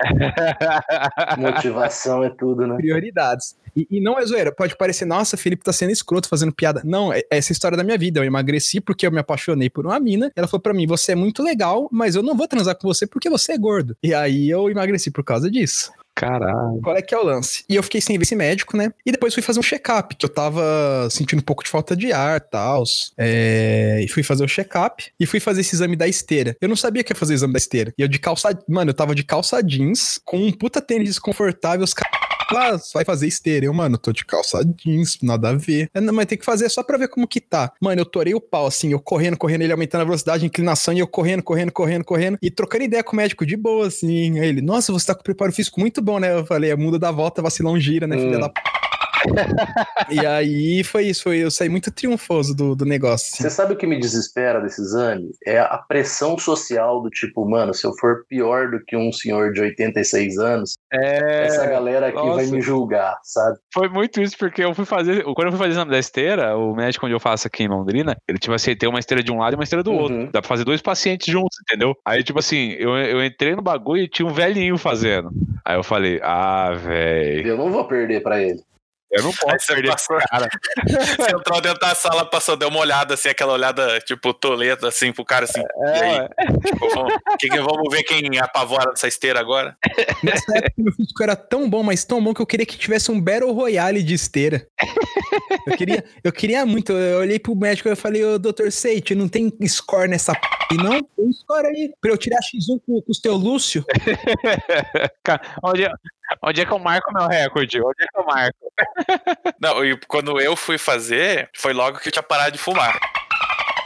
Motivação é tudo, né? Prioridades. E, e não é zoeira. Pode parecer, nossa, Felipe tá sendo escroto fazendo piada. Não, é, é essa a história da minha vida. Eu emagreci porque eu me apaixonei por uma mina. Ela falou pra mim: você é muito legal, mas eu não vou transar com você porque você é gordo. E aí eu emagreci por causa disso. Caralho. Qual é que é o lance? E eu fiquei sem ver esse médico, né? E depois fui fazer um check-up, que eu tava sentindo um pouco de falta de ar e tal. É... E fui fazer o check-up e fui fazer esse exame da esteira. Eu não sabia que ia fazer o exame da esteira. E eu de calça. Mano, eu tava de calça jeans, com um puta tênis desconfortável, os caras. Ah, vai fazer esteira. Eu, mano, tô de calça jeans, nada a ver. É, não, mas tem que fazer só pra ver como que tá. Mano, eu torei o pau, assim, eu correndo, correndo, ele aumentando a velocidade, a inclinação, e eu correndo, correndo, correndo, correndo, e trocando ideia com o médico de boa, assim. Aí ele, nossa, você tá com preparo físico muito bom, né? Eu falei, é muda da volta, vacilão gira, né, filha Hum. da p. e aí foi isso, foi, eu saí muito triunfoso do, do negócio. assim. Você sabe o que me desespera desse exame? É a pressão social do tipo, mano, se eu for pior do que um senhor de 86 anos, É. essa galera aqui vai nossa. me julgar, sabe? Foi muito isso, porque eu fui fazer. Quando eu fui fazer o exame da esteira, o médico onde eu faço aqui em Londrina, ele, tipo assim, tem uma esteira de um lado e uma esteira do Uhum. outro. Dá pra fazer dois pacientes juntos, entendeu? Aí, tipo assim, eu, eu entrei no bagulho e tinha um velhinho fazendo. Aí eu falei, ah, velho, Eu não vou perder pra ele. Eu não Aí posso você perder passou- esse cara. Você entrou dentro da sala, passou, deu uma olhada, assim, aquela olhada, tipo, toleta, assim, pro cara, assim. e aí? É, Tipo, vamos, que que- vamos ver quem apavora nessa esteira agora? Nessa época meu físico era tão bom, mas tão bom que eu queria que tivesse um Battle Royale de esteira. Eu queria, eu queria muito. Eu olhei pro médico e falei, ô doutor Seite, não tem score nessa p. E não, tem score aí. Pra eu tirar X1 com, com o seu Lúcio. Cara, onde, é- onde é que eu marco meu recorde? Onde é que eu marco? Não, e quando eu fui fazer, foi logo que eu tinha parado de fumar.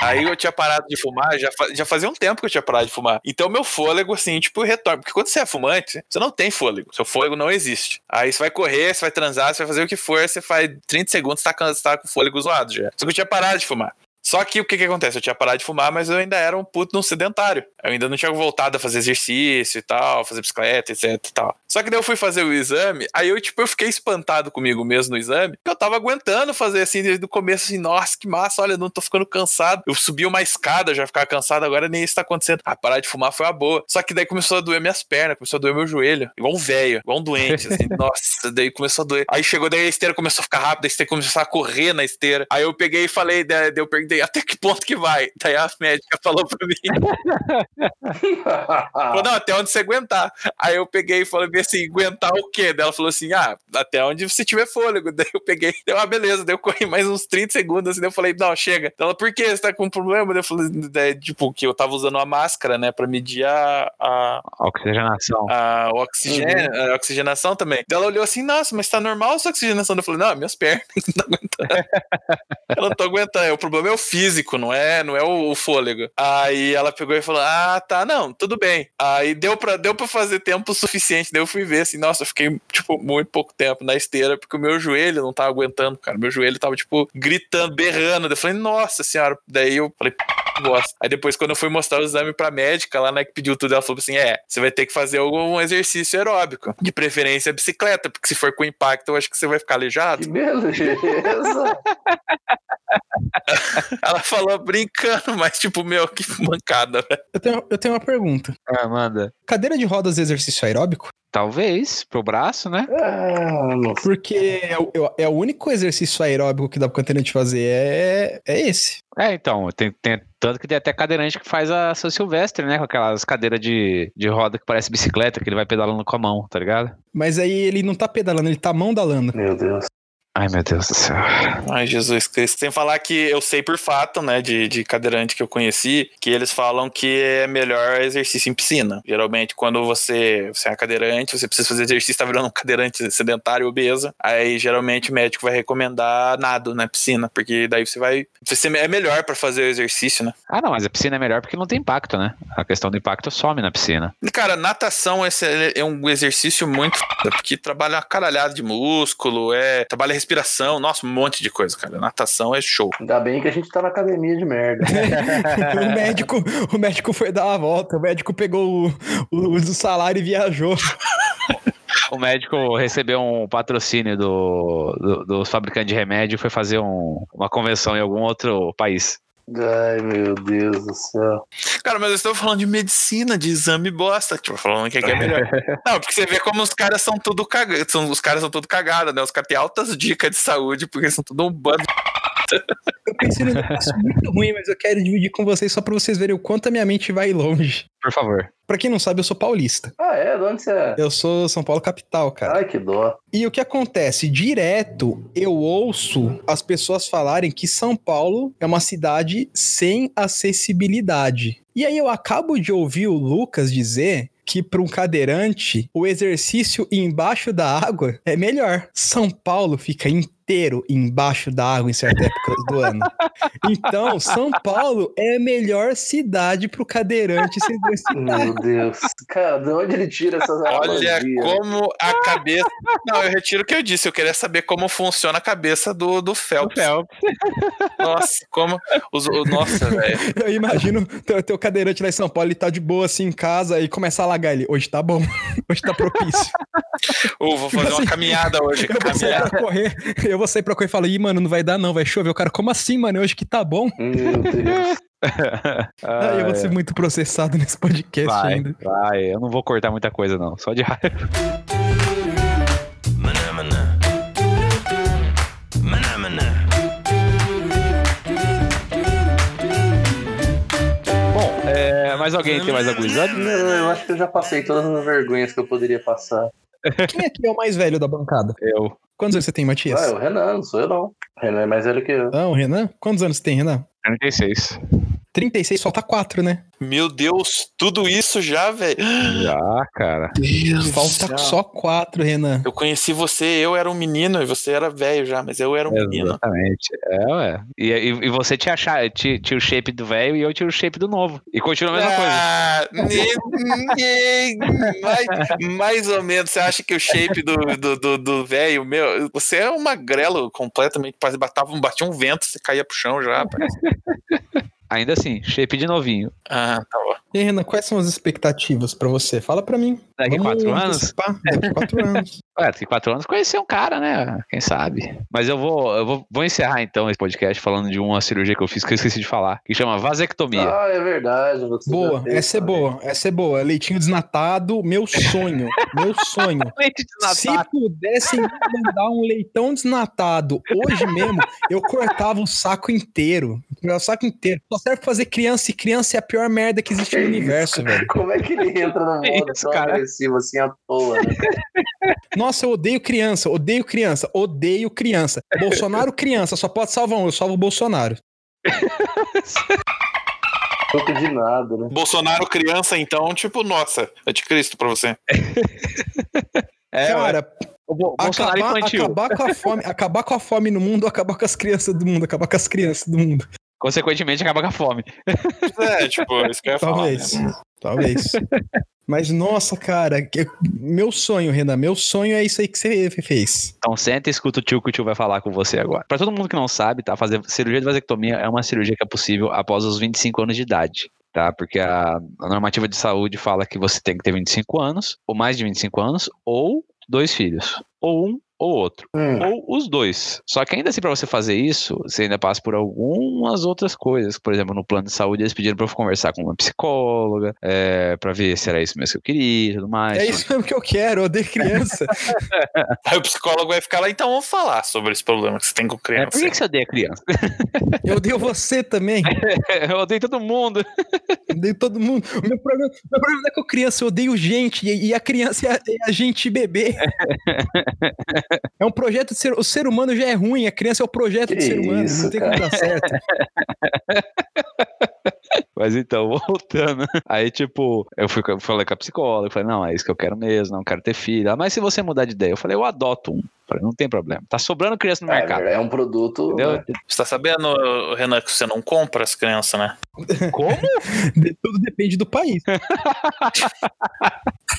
Aí eu tinha parado de fumar, já, já fazia um tempo que eu tinha parado de fumar. Então meu fôlego, assim, tipo, retorna. Porque quando você é fumante, você não tem fôlego. Seu fôlego não existe. Aí você vai correr, você vai transar, você vai fazer o que for, você faz 30 segundos, você tá, você tá com o fôlego zoado já. Só que eu tinha parado de fumar. Só que o que que acontece? Eu tinha parado de fumar, mas eu ainda era um puto no sedentário. Eu ainda não tinha voltado a fazer exercício e tal, fazer bicicleta, etc e tal. Só que daí eu fui fazer o exame, aí eu, tipo, eu fiquei espantado comigo mesmo no exame, que eu tava aguentando fazer assim desde o começo, assim, nossa, que massa, olha, não tô ficando cansado. Eu subi uma escada, já ficava cansado, agora nem isso tá acontecendo. Ah, parar de fumar foi uma boa. Só que daí começou a doer minhas pernas, começou a doer meu joelho, igual um velho, igual um doente, assim, nossa, daí começou a doer. Aí chegou, daí a esteira começou a ficar rápida, a esteira começou a correr na esteira. Aí eu peguei e falei, daí eu perguntei, até que ponto que vai? Daí a médica falou pra mim, falou, não, até onde você aguentar. Aí eu peguei e falei assim, aguentar o quê? Daí ela falou assim, ah, até onde você tiver fôlego. Daí eu peguei, deu uma beleza, daí eu corri mais uns 30 segundos, assim, daí eu falei, não, chega. Daí ela, por quê? Você tá com problema? Daí eu falei, daí, tipo, que eu tava usando uma máscara, né, pra medir a, a, Oxigenação. a oxigênio, a oxigenação também. Daí ela olhou assim, nossa, mas tá normal a sua oxigenação? Eu falei, não, minhas pernas não tô aguentando. eu não tô aguentando. O problema é o físico, não é, não é o, o fôlego. Aí ela pegou e falou, ah, tá, não, tudo bem. Aí deu pra, deu pra fazer tempo suficiente. Daí eu fui ver, assim, nossa, eu fiquei, tipo, muito pouco tempo na esteira, porque o meu joelho não tava aguentando, cara. Meu joelho tava, tipo, gritando, berrando. Daí eu falei, nossa senhora. Daí eu falei, bosta. Aí depois, quando eu fui mostrar o exame pra médica, lá, né, que pediu tudo, ela falou assim: é, você vai ter que fazer algum exercício aeróbico. De preferência bicicleta, porque se for com impacto, eu acho que você vai ficar aleijado. Que beleza! Ela falou brincando, mas tipo, meu, que mancada. Eu tenho, eu tenho uma pergunta. Ah, manda. Cadeira de rodas é exercício aeróbico? Talvez, pro braço, né? Ah. Porque é, o- é o único exercício aeróbico que dá pra cadeirante fazer é, é esse. É, então, tem, tem- tanto que tem até cadeirante que faz a São Silvestre, né? Com aquelas cadeiras de, de roda que parece bicicleta, que ele vai pedalando com a mão, tá ligado? Mas aí ele não tá pedalando, ele tá mãodalando. Meu Deus. Ai, meu Deus do céu. Ai, Jesus Cristo. Sem falar que eu sei por fato, né, de, de cadeirante que eu conheci, que eles falam que é melhor exercício em piscina. Geralmente, quando você, você é cadeirante, você precisa fazer exercício, tá virando um cadeirante sedentário, obesa, aí geralmente o médico vai recomendar nado na piscina, porque daí você vai. Você é melhor pra fazer o exercício, né? Ah, não, mas a piscina é melhor porque não tem impacto, né? A questão do impacto some na piscina. Cara, natação esse é é um exercício muito porque trabalha uma caralhada de músculo, é, trabalha respiração, nossa, um monte de coisa, cara. Natação é show. Ainda bem que a gente tá na academia de merda. o, médico, o médico foi dar uma volta, o médico pegou o, o, o salário e viajou. O médico recebeu um patrocínio do, do- dos fabricantes de remédio e foi fazer um- uma convenção em algum outro país. Ai, meu Deus do céu. Cara, mas eu estou falando de medicina, de exame bosta, tipo, falando que aqui é melhor. Não, porque você vê como os caras são tudo cagados, são, os caras são tudo cagados, né? Os caras têm altas dicas de saúde, porque são tudo um bando. Eu pensei num negócio muito ruim, mas eu quero dividir com vocês só pra vocês verem o quanto a minha mente vai longe. Por favor. Pra quem não sabe, eu sou paulista. Ah, é? De onde você é? Eu sou São Paulo capital, cara. Ai, que dó. E o que acontece? Direto eu ouço as pessoas falarem que São Paulo é uma cidade sem acessibilidade. E aí eu acabo de ouvir o Lucas dizer que para um cadeirante o exercício embaixo da água é melhor. São Paulo fica inteiro embaixo da água em certas épocas do ano. Então, São Paulo é a melhor cidade para o cadeirante se exercitar. Meu Deus. Cara, de onde ele tira essas Olha analogias? como a cabeça. Não, eu retiro o que eu disse. Eu queria saber como funciona a cabeça do, do Phelps. Nossa, como. Os, o, nossa, velho. Eu imagino teu, teu cadeirante lá em São Paulo, ele tá de boa assim em casa e começa a alagar ele. Hoje tá bom, hoje tá propício. Ô, vou fazer uma Assim, caminhada hoje. Eu vou Caminhada. pra correr, eu vou sair pra correr e falo, ih, mano, não vai dar não, vai chover. O cara, como assim, mano? Hoje que tá bom? Meu Deus. Ah, eu vou ser muito processado nesse podcast Vai, ainda. vai. Eu não vou cortar muita coisa, não. Só de raiva. Bom, é, mais alguém tem mais algum exame? Não, eu acho que eu já passei todas as vergonhas que eu poderia passar. Quem aqui é o mais velho da bancada? Eu. Quantos anos você tem, Matias? Ah, é o Renan, não sou eu não. O Renan é mais velho que eu. Não, Renan? Quantos anos você tem, Renan? 36. 36 falta 4, né? Meu Deus, tudo isso já, velho. Já, cara. Deus do Falta céu. só 4, Renan. Eu conheci você, eu era um menino e você era velho já, mas eu era um menino. Exatamente. É, ué. E, e, e você tinha, cha- tinha, tinha o shape do velho e eu tinha o shape do novo. E continua a mesma coisa. Ah, ne- mais, mais ou menos. Você acha que o shape do do- do do velho, meu, você é um magrelo completamente. Parece batava, batia um vento, você caía pro chão já. rapaz. Ainda assim, shape de novinho. Ah, tá bom. E aí, Renan, quais são as expectativas pra você? Fala pra mim. Daqui Vamos quatro anos? Daqui 4 anos. Ué, daqui quatro anos conhecer um cara, né? Quem sabe? Mas eu vou, eu vou, vou encerrar então esse podcast falando de uma cirurgia que eu fiz que eu esqueci de falar, que chama vasectomia. Ah, é verdade. você Boa, essa é também. boa, essa é boa. Leitinho desnatado, meu sonho, meu sonho. Leite de Se pudessem mandar um leitão desnatado hoje mesmo, eu cortava o saco inteiro. O saco inteiro. Só serve pra fazer criança e criança é a pior merda que existe Que no isso, universo, velho. Como é que ele entra modo isso, tão cara? agressivo assim à toa, né? Nossa, eu odeio criança, odeio criança, odeio criança. Bolsonaro criança, só pode salvar um, eu salvo o Bolsonaro. Não pedi nada, né? Bolsonaro criança, então, tipo, nossa, anticristo pra você. É. Cara, O Bo- Bolsonaro acabar, acabar com a fome, acabar com a fome no mundo, acabar com as crianças do mundo, acabar com as crianças do mundo. Consequentemente, acaba com a fome. É, tipo, isso que eu ia falar. Talvez. né? Talvez. Mas, nossa, cara, que- meu sonho, Renan, meu sonho é isso aí que você fez. Então senta e escuta o tio que o tio vai falar com você agora. Pra todo mundo que não sabe, tá? Fazer cirurgia de vasectomia é uma cirurgia que é possível após os 25 anos de idade. Tá? Porque a, a normativa de saúde fala que você tem que ter 25 anos, ou mais de 25 anos, ou dois filhos. Ou um ou outro. Hum, Ou os dois. Só que ainda assim, pra você fazer isso, você ainda passa por algumas outras coisas. Por exemplo, no plano de saúde, eles pediram pra eu conversar com uma psicóloga, é, pra ver se era isso mesmo que eu queria e tudo mais. É isso mesmo que eu quero, eu odeio criança. Aí o psicólogo vai ficar lá, então vamos falar sobre esse problema que você tem com É, criança. por que, que você odeia criança? Eu odeio você também. eu odeio todo mundo. Eu odeio todo mundo. O meu problema, meu problema não é com criança, eu odeio gente. E, e a criança é a, é a gente bebê. É um projeto de ser. O ser humano já é ruim, a criança é o projeto Que do ser humano. isso, não tem como cara. dar certo. Mas então, voltando. Aí, tipo, eu fui, falei com a psicóloga, falei, não, é isso que eu quero mesmo, não quero ter filho. Ela, Mas se você mudar de ideia, eu falei, eu adoto um. Falei, não tem problema. Tá sobrando criança no mercado. É, é um produto. Entendeu? né? Você tá sabendo, Renan, que você não compra as crianças, né? Como? De- tudo depende do país.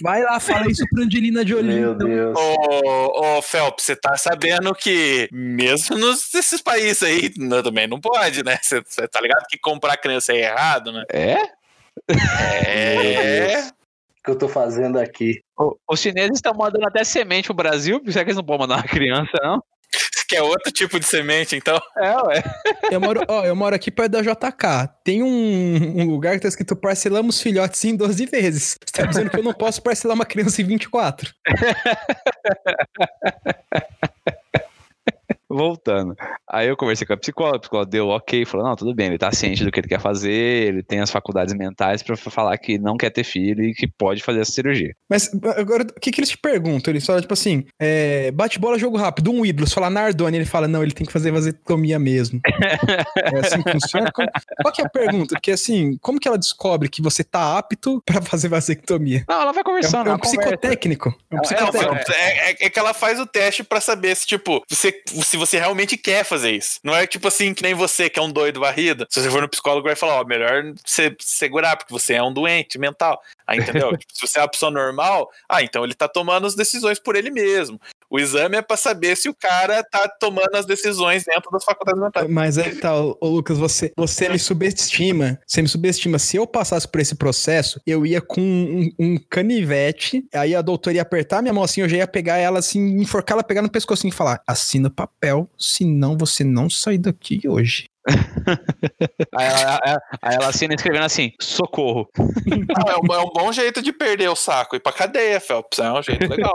Vai lá, fala isso pra Angelina Jolie. Meu então. Deus. Ô, ô Phelps, você tá sabendo que mesmo nos, nesses países aí não- também não pode, né? Você você tá ligado que comprar criança é errado, né? É? É. O que eu tô fazendo aqui? O- Os chineses estão mandando até semente pro Brasil, será que eles não podem mandar uma criança, não? Você quer outro tipo de semente, então? É, ué. Eu moro, ó, eu moro aqui perto da JK. Tem um, um lugar que tá escrito parcelamos filhotes em 12 vezes. Você tá dizendo que eu não posso parcelar uma criança em 24. Voltando. Aí eu conversei com a psicóloga, a psicóloga deu ok, falou: não, tudo bem, ele tá ciente do que ele quer fazer, ele tem as faculdades mentais pra falar que não quer ter filho e que pode fazer essa cirurgia. Mas agora, o que, que eles te perguntam? Eles falam, tipo assim, é, bate bola, jogo rápido, um ídolo. Você fala Nardoni, ele fala, não, ele tem que fazer vasectomia mesmo. é assim que funciona? Como- qual que é a pergunta? Porque assim, como que ela descobre que você tá apto pra fazer vasectomia? Não, ela vai É um, conversando. é um ela conversa. psicotécnico. É um É, psicotécnico. É, é- é que ela faz o teste pra saber se, tipo, você, se você realmente quer fazer isso. Não é tipo assim, que nem você, que é um doido varrida. Se você for no psicólogo, vai falar, ó, melhor você segurar, porque você é um doente mental. Aí, entendeu? Tipo, se você é uma pessoa normal, ah, então ele tá tomando as decisões por ele mesmo. O exame é pra saber se o cara tá tomando as decisões dentro das faculdades mentais. Mas aí tá, ô, ô, Lucas, você, você me subestima. Você me subestima. Se eu passasse por esse processo, eu ia com um, um canivete, aí a doutora ia apertar minha mão assim, eu já ia pegar ela assim, enforcar ela, pegar no pescocinho e falar: assina o papel, senão você não sai daqui hoje. Aí ela, aí- aí ela assina escrevendo assim: socorro. Não, é, um, é um bom jeito de perder o saco. Ir pra cadeia, Phelps. É um jeito legal.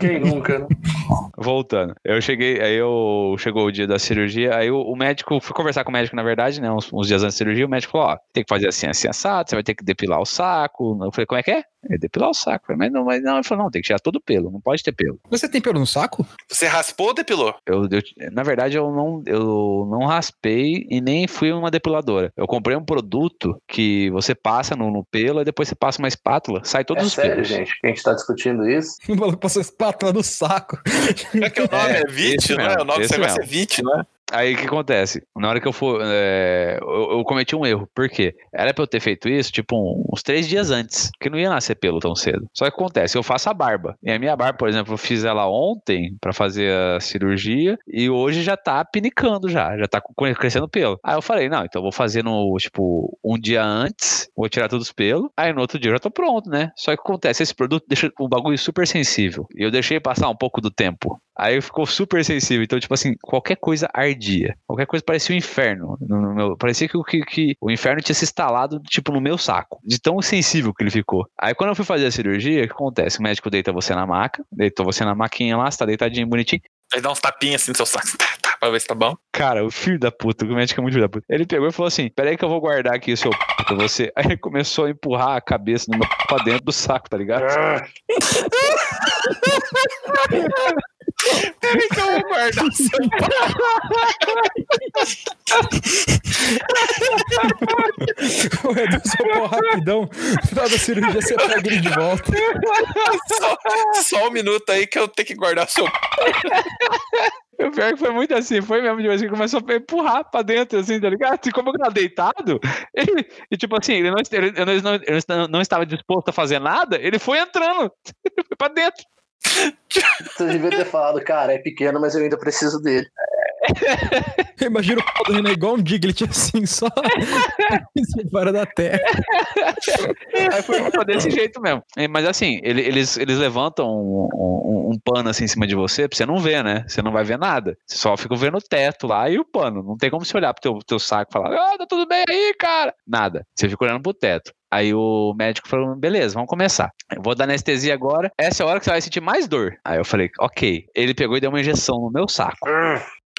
Quem nunca, né? Voltando. Eu cheguei, aí eu chegou o dia da cirurgia, aí o, o médico, fui conversar com o médico, na verdade, né? Uns, uns dias antes da cirurgia, o médico falou: ó, tem que fazer assim, assim, assado, você vai ter que depilar o saco. Eu falei, como é que é? É depilar o saco. Falei, mas não, mas não. Ele falou, não, tem que tirar todo o pelo, não pode ter pelo. Você tem pelo no saco? Você raspou ou depilou? Eu, eu- na verdade, eu não, eu não raspei e nem fui uma depiladora. Eu comprei um produto que você passa no, no pelo e depois você passa uma espátula, sai todos É os sério, pelos. gente, que a gente tá discutindo isso. O maluco passou espátula no saco. É que o nome é, É, VIT, é? mesmo, O nome desse negócio é. VIT, não é? Aí o que acontece? Na hora que eu for. é, eu, eu cometi um erro. Por quê? Era pra eu ter feito isso, tipo, uns três dias antes. Porque não ia nascer pelo tão cedo. Só que acontece, eu faço a barba. E a minha barba, por exemplo, eu fiz ela ontem pra fazer a cirurgia. E hoje já tá pinicando já. Já tá crescendo pelo. Aí eu falei, não, então eu vou fazer no, tipo, um dia antes. Vou tirar todos os pelos. Aí no outro dia eu já tô pronto, né? Só que acontece, esse produto deixa o bagulho super sensível. E eu deixei passar um pouco do tempo. Aí ficou super sensível. Então, tipo assim, qualquer coisa ardia. Qualquer coisa parecia um inferno. No, meu, parecia que, o- que, que o inferno tinha se instalado, tipo, no meu saco. De tão sensível que ele ficou. Aí quando eu fui fazer a cirurgia, o que acontece? O médico deita você na maca, deitou você na maquinha lá, você tá deitadinho, bonitinho. Aí dá uns tapinhas assim no seu saco, tá, tá, pra ver se tá bom. Cara, o filho da puta, o médico é muito filho da puta. Ele pegou e falou assim: peraí que eu vou guardar aqui o seu p pra você. Aí ele começou a empurrar a cabeça no meu p pra dentro do saco, tá ligado? Peraí que eu vou guardar o seu O Edu sopou rapidão. No final da cirurgia você pega ele de volta. só, só um minuto aí que eu tenho que guardar o seu O pior é que foi muito assim, foi mesmo, tipo assim, começou a empurrar pra dentro, assim, tá ligado? E como eu tava deitado, ele, e tipo assim, ele não, ele, ele não, ele não- não estava disposto a fazer nada, ele foi entrando, ele foi pra dentro. Você devia ter falado, cara, é pequeno, mas eu ainda preciso dele. Imagina o pau do Renan igual um Diglett assim, só fora da terra. Aí foi, foi desse jeito mesmo. Mas assim, ele- eles, eles levantam um, um- um pano assim em cima de você pra você não ver, né? Você não vai ver nada. Você só fica vendo o teto lá e o pano. Não tem como você olhar pro teu, teu saco e falar, ah, tá tudo bem aí, cara. Nada. Você fica olhando pro teto. Aí o médico falou, beleza, vamos começar. Eu vou dar anestesia agora. Essa é a hora que você vai sentir mais dor. Aí eu falei, ok. Ele pegou e deu uma injeção no meu saco.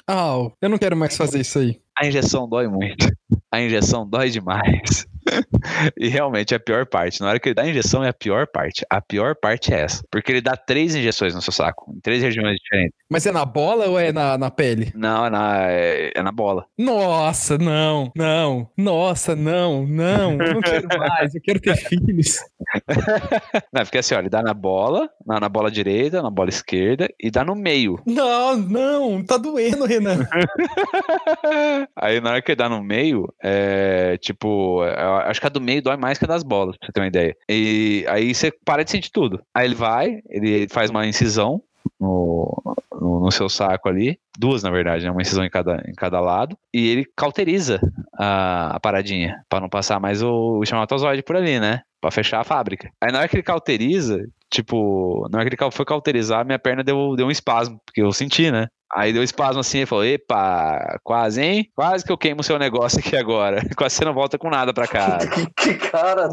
Au, eu não quero mais fazer isso aí. A injeção dói muito. A injeção dói demais. e realmente é a pior parte. Na hora que ele dá a injeção é a pior parte. A pior parte é essa. Porque ele dá três injeções no seu saco, em três regiões diferentes. Mas é na bola ou é na, na pele? Não, é na, é, é na bola. Nossa, não, não. Nossa, não, não. Não quero mais, eu quero ter filhos. Não, porque assim, ó, ele dá na bola, na, na bola direita, na bola esquerda e dá no meio. Não, não, tá doendo, Renan. Aí na hora que ele dá no meio, é tipo, eu acho que a do meio dói mais que a das bolas, pra você ter uma ideia. E aí você para de sentir tudo. Aí ele vai, ele faz uma incisão no, no, no seu saco ali, duas na verdade, né? uma incisão em cada, em cada lado, e ele cauteriza a, a paradinha, pra não passar mais o, o espermatozoide por ali, né? Pra fechar a fábrica. Aí na hora que ele cauteriza, tipo, na hora que ele foi cauterizar, minha perna deu, deu um espasmo, porque eu senti, né? Aí deu espasmo assim e falou: Epa, quase, hein? Quase que eu queimo o seu negócio aqui agora. Quase você não volta com nada pra casa. Que, que cara.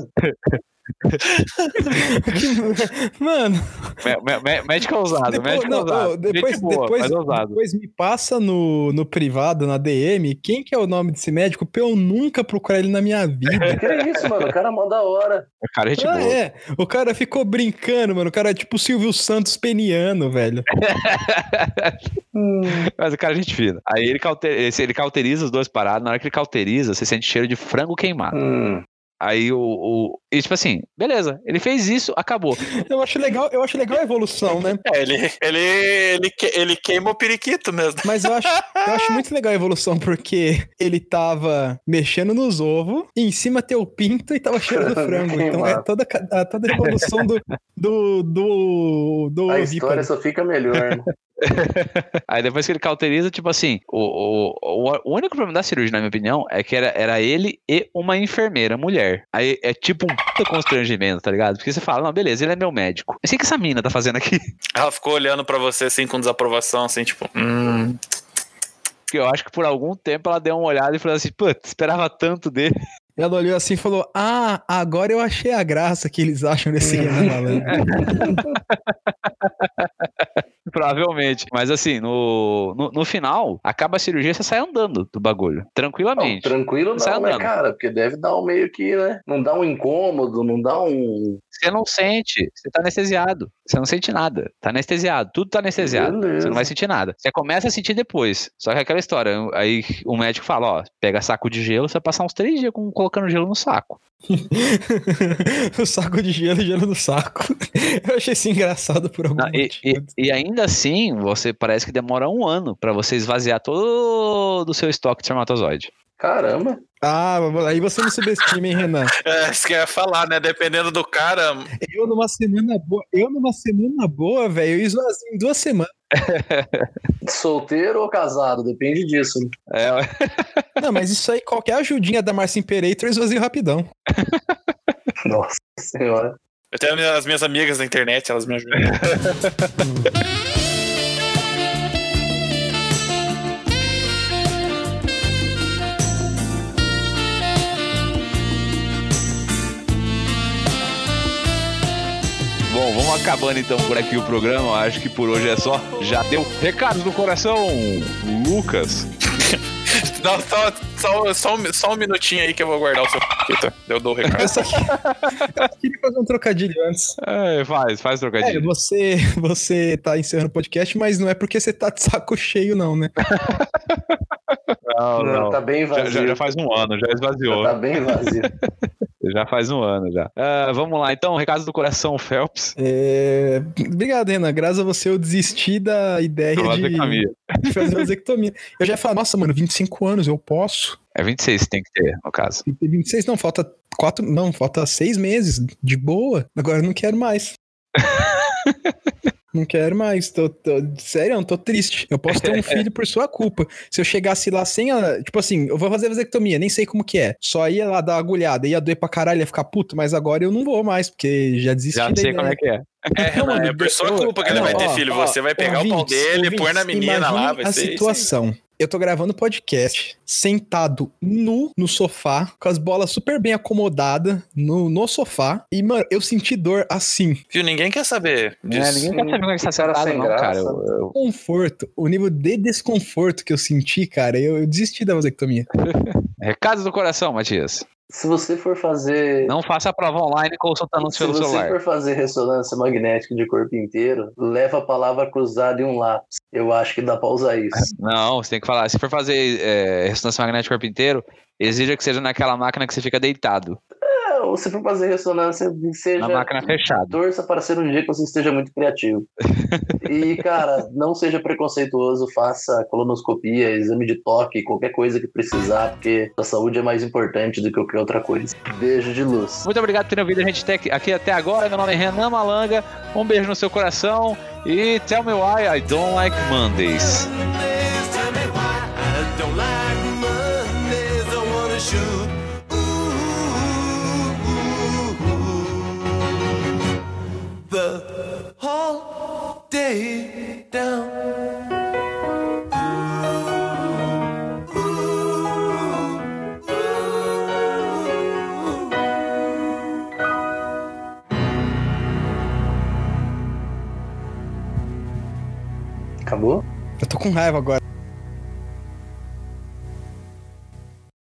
Mano, Mé- mé- mé- médico ousado, depois, médico não, ousado. depois, boa, depois, mas ousado. depois me passa no, no privado, na DM, quem que é o nome desse médico pra eu nunca procurar ele na minha vida. Que é isso, mano? O cara é mó da hora. Cara, gente Ah, boa. é. O cara ficou brincando, mano. O cara é tipo o Silvio Santos peniano, velho. Mas o cara é gente fina. Aí ele, cauter, esse- ele cauteriza os dois parados. Na hora que ele cauteriza, você sente cheiro de frango queimado. Hum. Aí o, o. E tipo assim, beleza. Ele fez isso, acabou. Eu acho legal, eu acho legal a evolução, né? É, ele, ele, ele, que- ele queima o periquito mesmo. Mas eu acho, eu acho muito legal a evolução, porque ele tava mexendo nos ovos, e em cima tem o pinto e tava cheirando frango. Então é toda, toda a evolução do, do, do, do A ovíparo. história só fica melhor. né? Aí depois que ele cauteriza, tipo assim, o, o, o, o único problema da cirurgia, na minha opinião, é que era, era ele e uma enfermeira mulher. Aí é tipo um puta constrangimento, tá ligado? Porque você fala, não, beleza, ele é meu médico. Mas o que essa mina tá fazendo aqui? Ela ficou olhando pra você assim com desaprovação, assim, tipo, hum. Porque eu acho que por algum tempo ela deu uma olhada e falou assim, putz, esperava tanto dele. Ela olhou assim e falou: Ah, agora eu achei a graça que eles acham desse Renan Malandro. Provavelmente. Mas assim, no, no, no final, acaba a cirurgia, você sai andando do bagulho. Não, Tranquilamente. tranquilo Sai não, né, andando. cara? Porque deve dar um meio que, né? Não dá um incômodo, não dá um. Você não sente, você tá anestesiado. Você não sente nada. Tá anestesiado. Tudo tá anestesiado. Beleza. Você não vai sentir nada. Você começa a sentir depois. Só que é aquela história. Aí o médico fala: ó, pega saco de gelo, você vai passar uns três dias com, colocando gelo no saco. o saco de gelo, gelo no saco. Eu achei isso engraçado por algum Não, e, motivo. e- e ainda assim, você parece que demora um ano pra você esvaziar todo o seu estoque de espermatozoide. Caramba. Ah, aí você me subestima, hein, Renan? É, isso que eu ia falar, né? Dependendo do cara. Eu numa semana boa, eu numa semana boa, velho, eu esvazio em duas semanas. Solteiro ou casado? Depende disso. né? É, Não, mas isso aí, qualquer ajudinha da Marcia Imperator, eu esvazio rapidão. Nossa senhora. Tenho as minhas amigas na internet, elas me ajudam. Bom, vamos acabando então por aqui o programa. Acho que por hoje é só. Já deu recado do coração, Lucas. Não, só, só, só, um, só um minutinho aí que eu vou guardar o seu. Eita, eu dou o recado. Eu só eu queria fazer um trocadilho antes. É, faz, faz É, trocadilho. você, você tá encerrando o podcast, mas não é porque você tá de saco cheio, não, né? não, não. Tá bem Já, vazio. já- já faz um ano, já esvaziou. Tá bem vazio. Já faz um ano já. Ah, vamos lá, então, recado do coração, Phelps. É, Obrigado, Renan. Graças a você eu desisti da ideia de, de fazer vasectomia. Eu já ia falar, nossa, mano, 25 anos, eu posso. É 26 tem que ter, no caso. Tem que ter 26, não, falta quatro, não, falta seis meses, de boa. Agora eu não quero mais. Não quero mais, tô, tô, sério, eu tô triste. Eu posso ter um filho por sua culpa. Se eu chegasse lá sem a. Tipo assim, eu vou fazer vasectomia, nem sei como que é. Só ia lá dar uma agulhada, ia doer pra caralho, ia ficar puto, mas agora eu não vou mais, porque já desisti Já da sei ideia. como é que é. É, Não, Renan, mano, é por sua culpa que ele não, vai ter ó, filho. ó, Você vai pegar o pau Ouvintes, dele, pôr na ouvintes, menina lá, vai a ser isso aí. situação. Eu tô gravando podcast, sentado nu no sofá, com as bolas super bem acomodadas no, no sofá. E, mano, eu senti dor assim. Viu? Ninguém quer saber É, disso. ninguém quer saber como é que você tá sentado, sem não, graça. cara. Eu- eu- Conforto, o nível de desconforto que eu senti, cara, eu, eu desisti da vasectomia. Recado do coração, Matias. Se você for fazer. Não faça a prova online consultando se pelo você celular. for fazer ressonância magnética de corpo inteiro, leva a palavra cruzada e um lápis. Eu acho que dá pra usar isso. Não, você tem que falar. Se for fazer é, ressonância magnética do corpo inteiro, exija que seja naquela máquina que você fica deitado. Ou se for fazer ressonância, seja. Na máquina fechada. Torça para ser um dia que você esteja muito criativo. E, cara, não seja preconceituoso, faça colonoscopia, exame de toque, qualquer coisa que precisar, porque a saúde é mais importante do que qualquer outra coisa. Beijo de luz. Muito obrigado por terem ouvido a gente aqui até agora. Meu nome é Renan Malanga. Um beijo no seu coração. E tell me why I don't like Mondays. The whole day down. Acabou? Eu tô com raiva agora.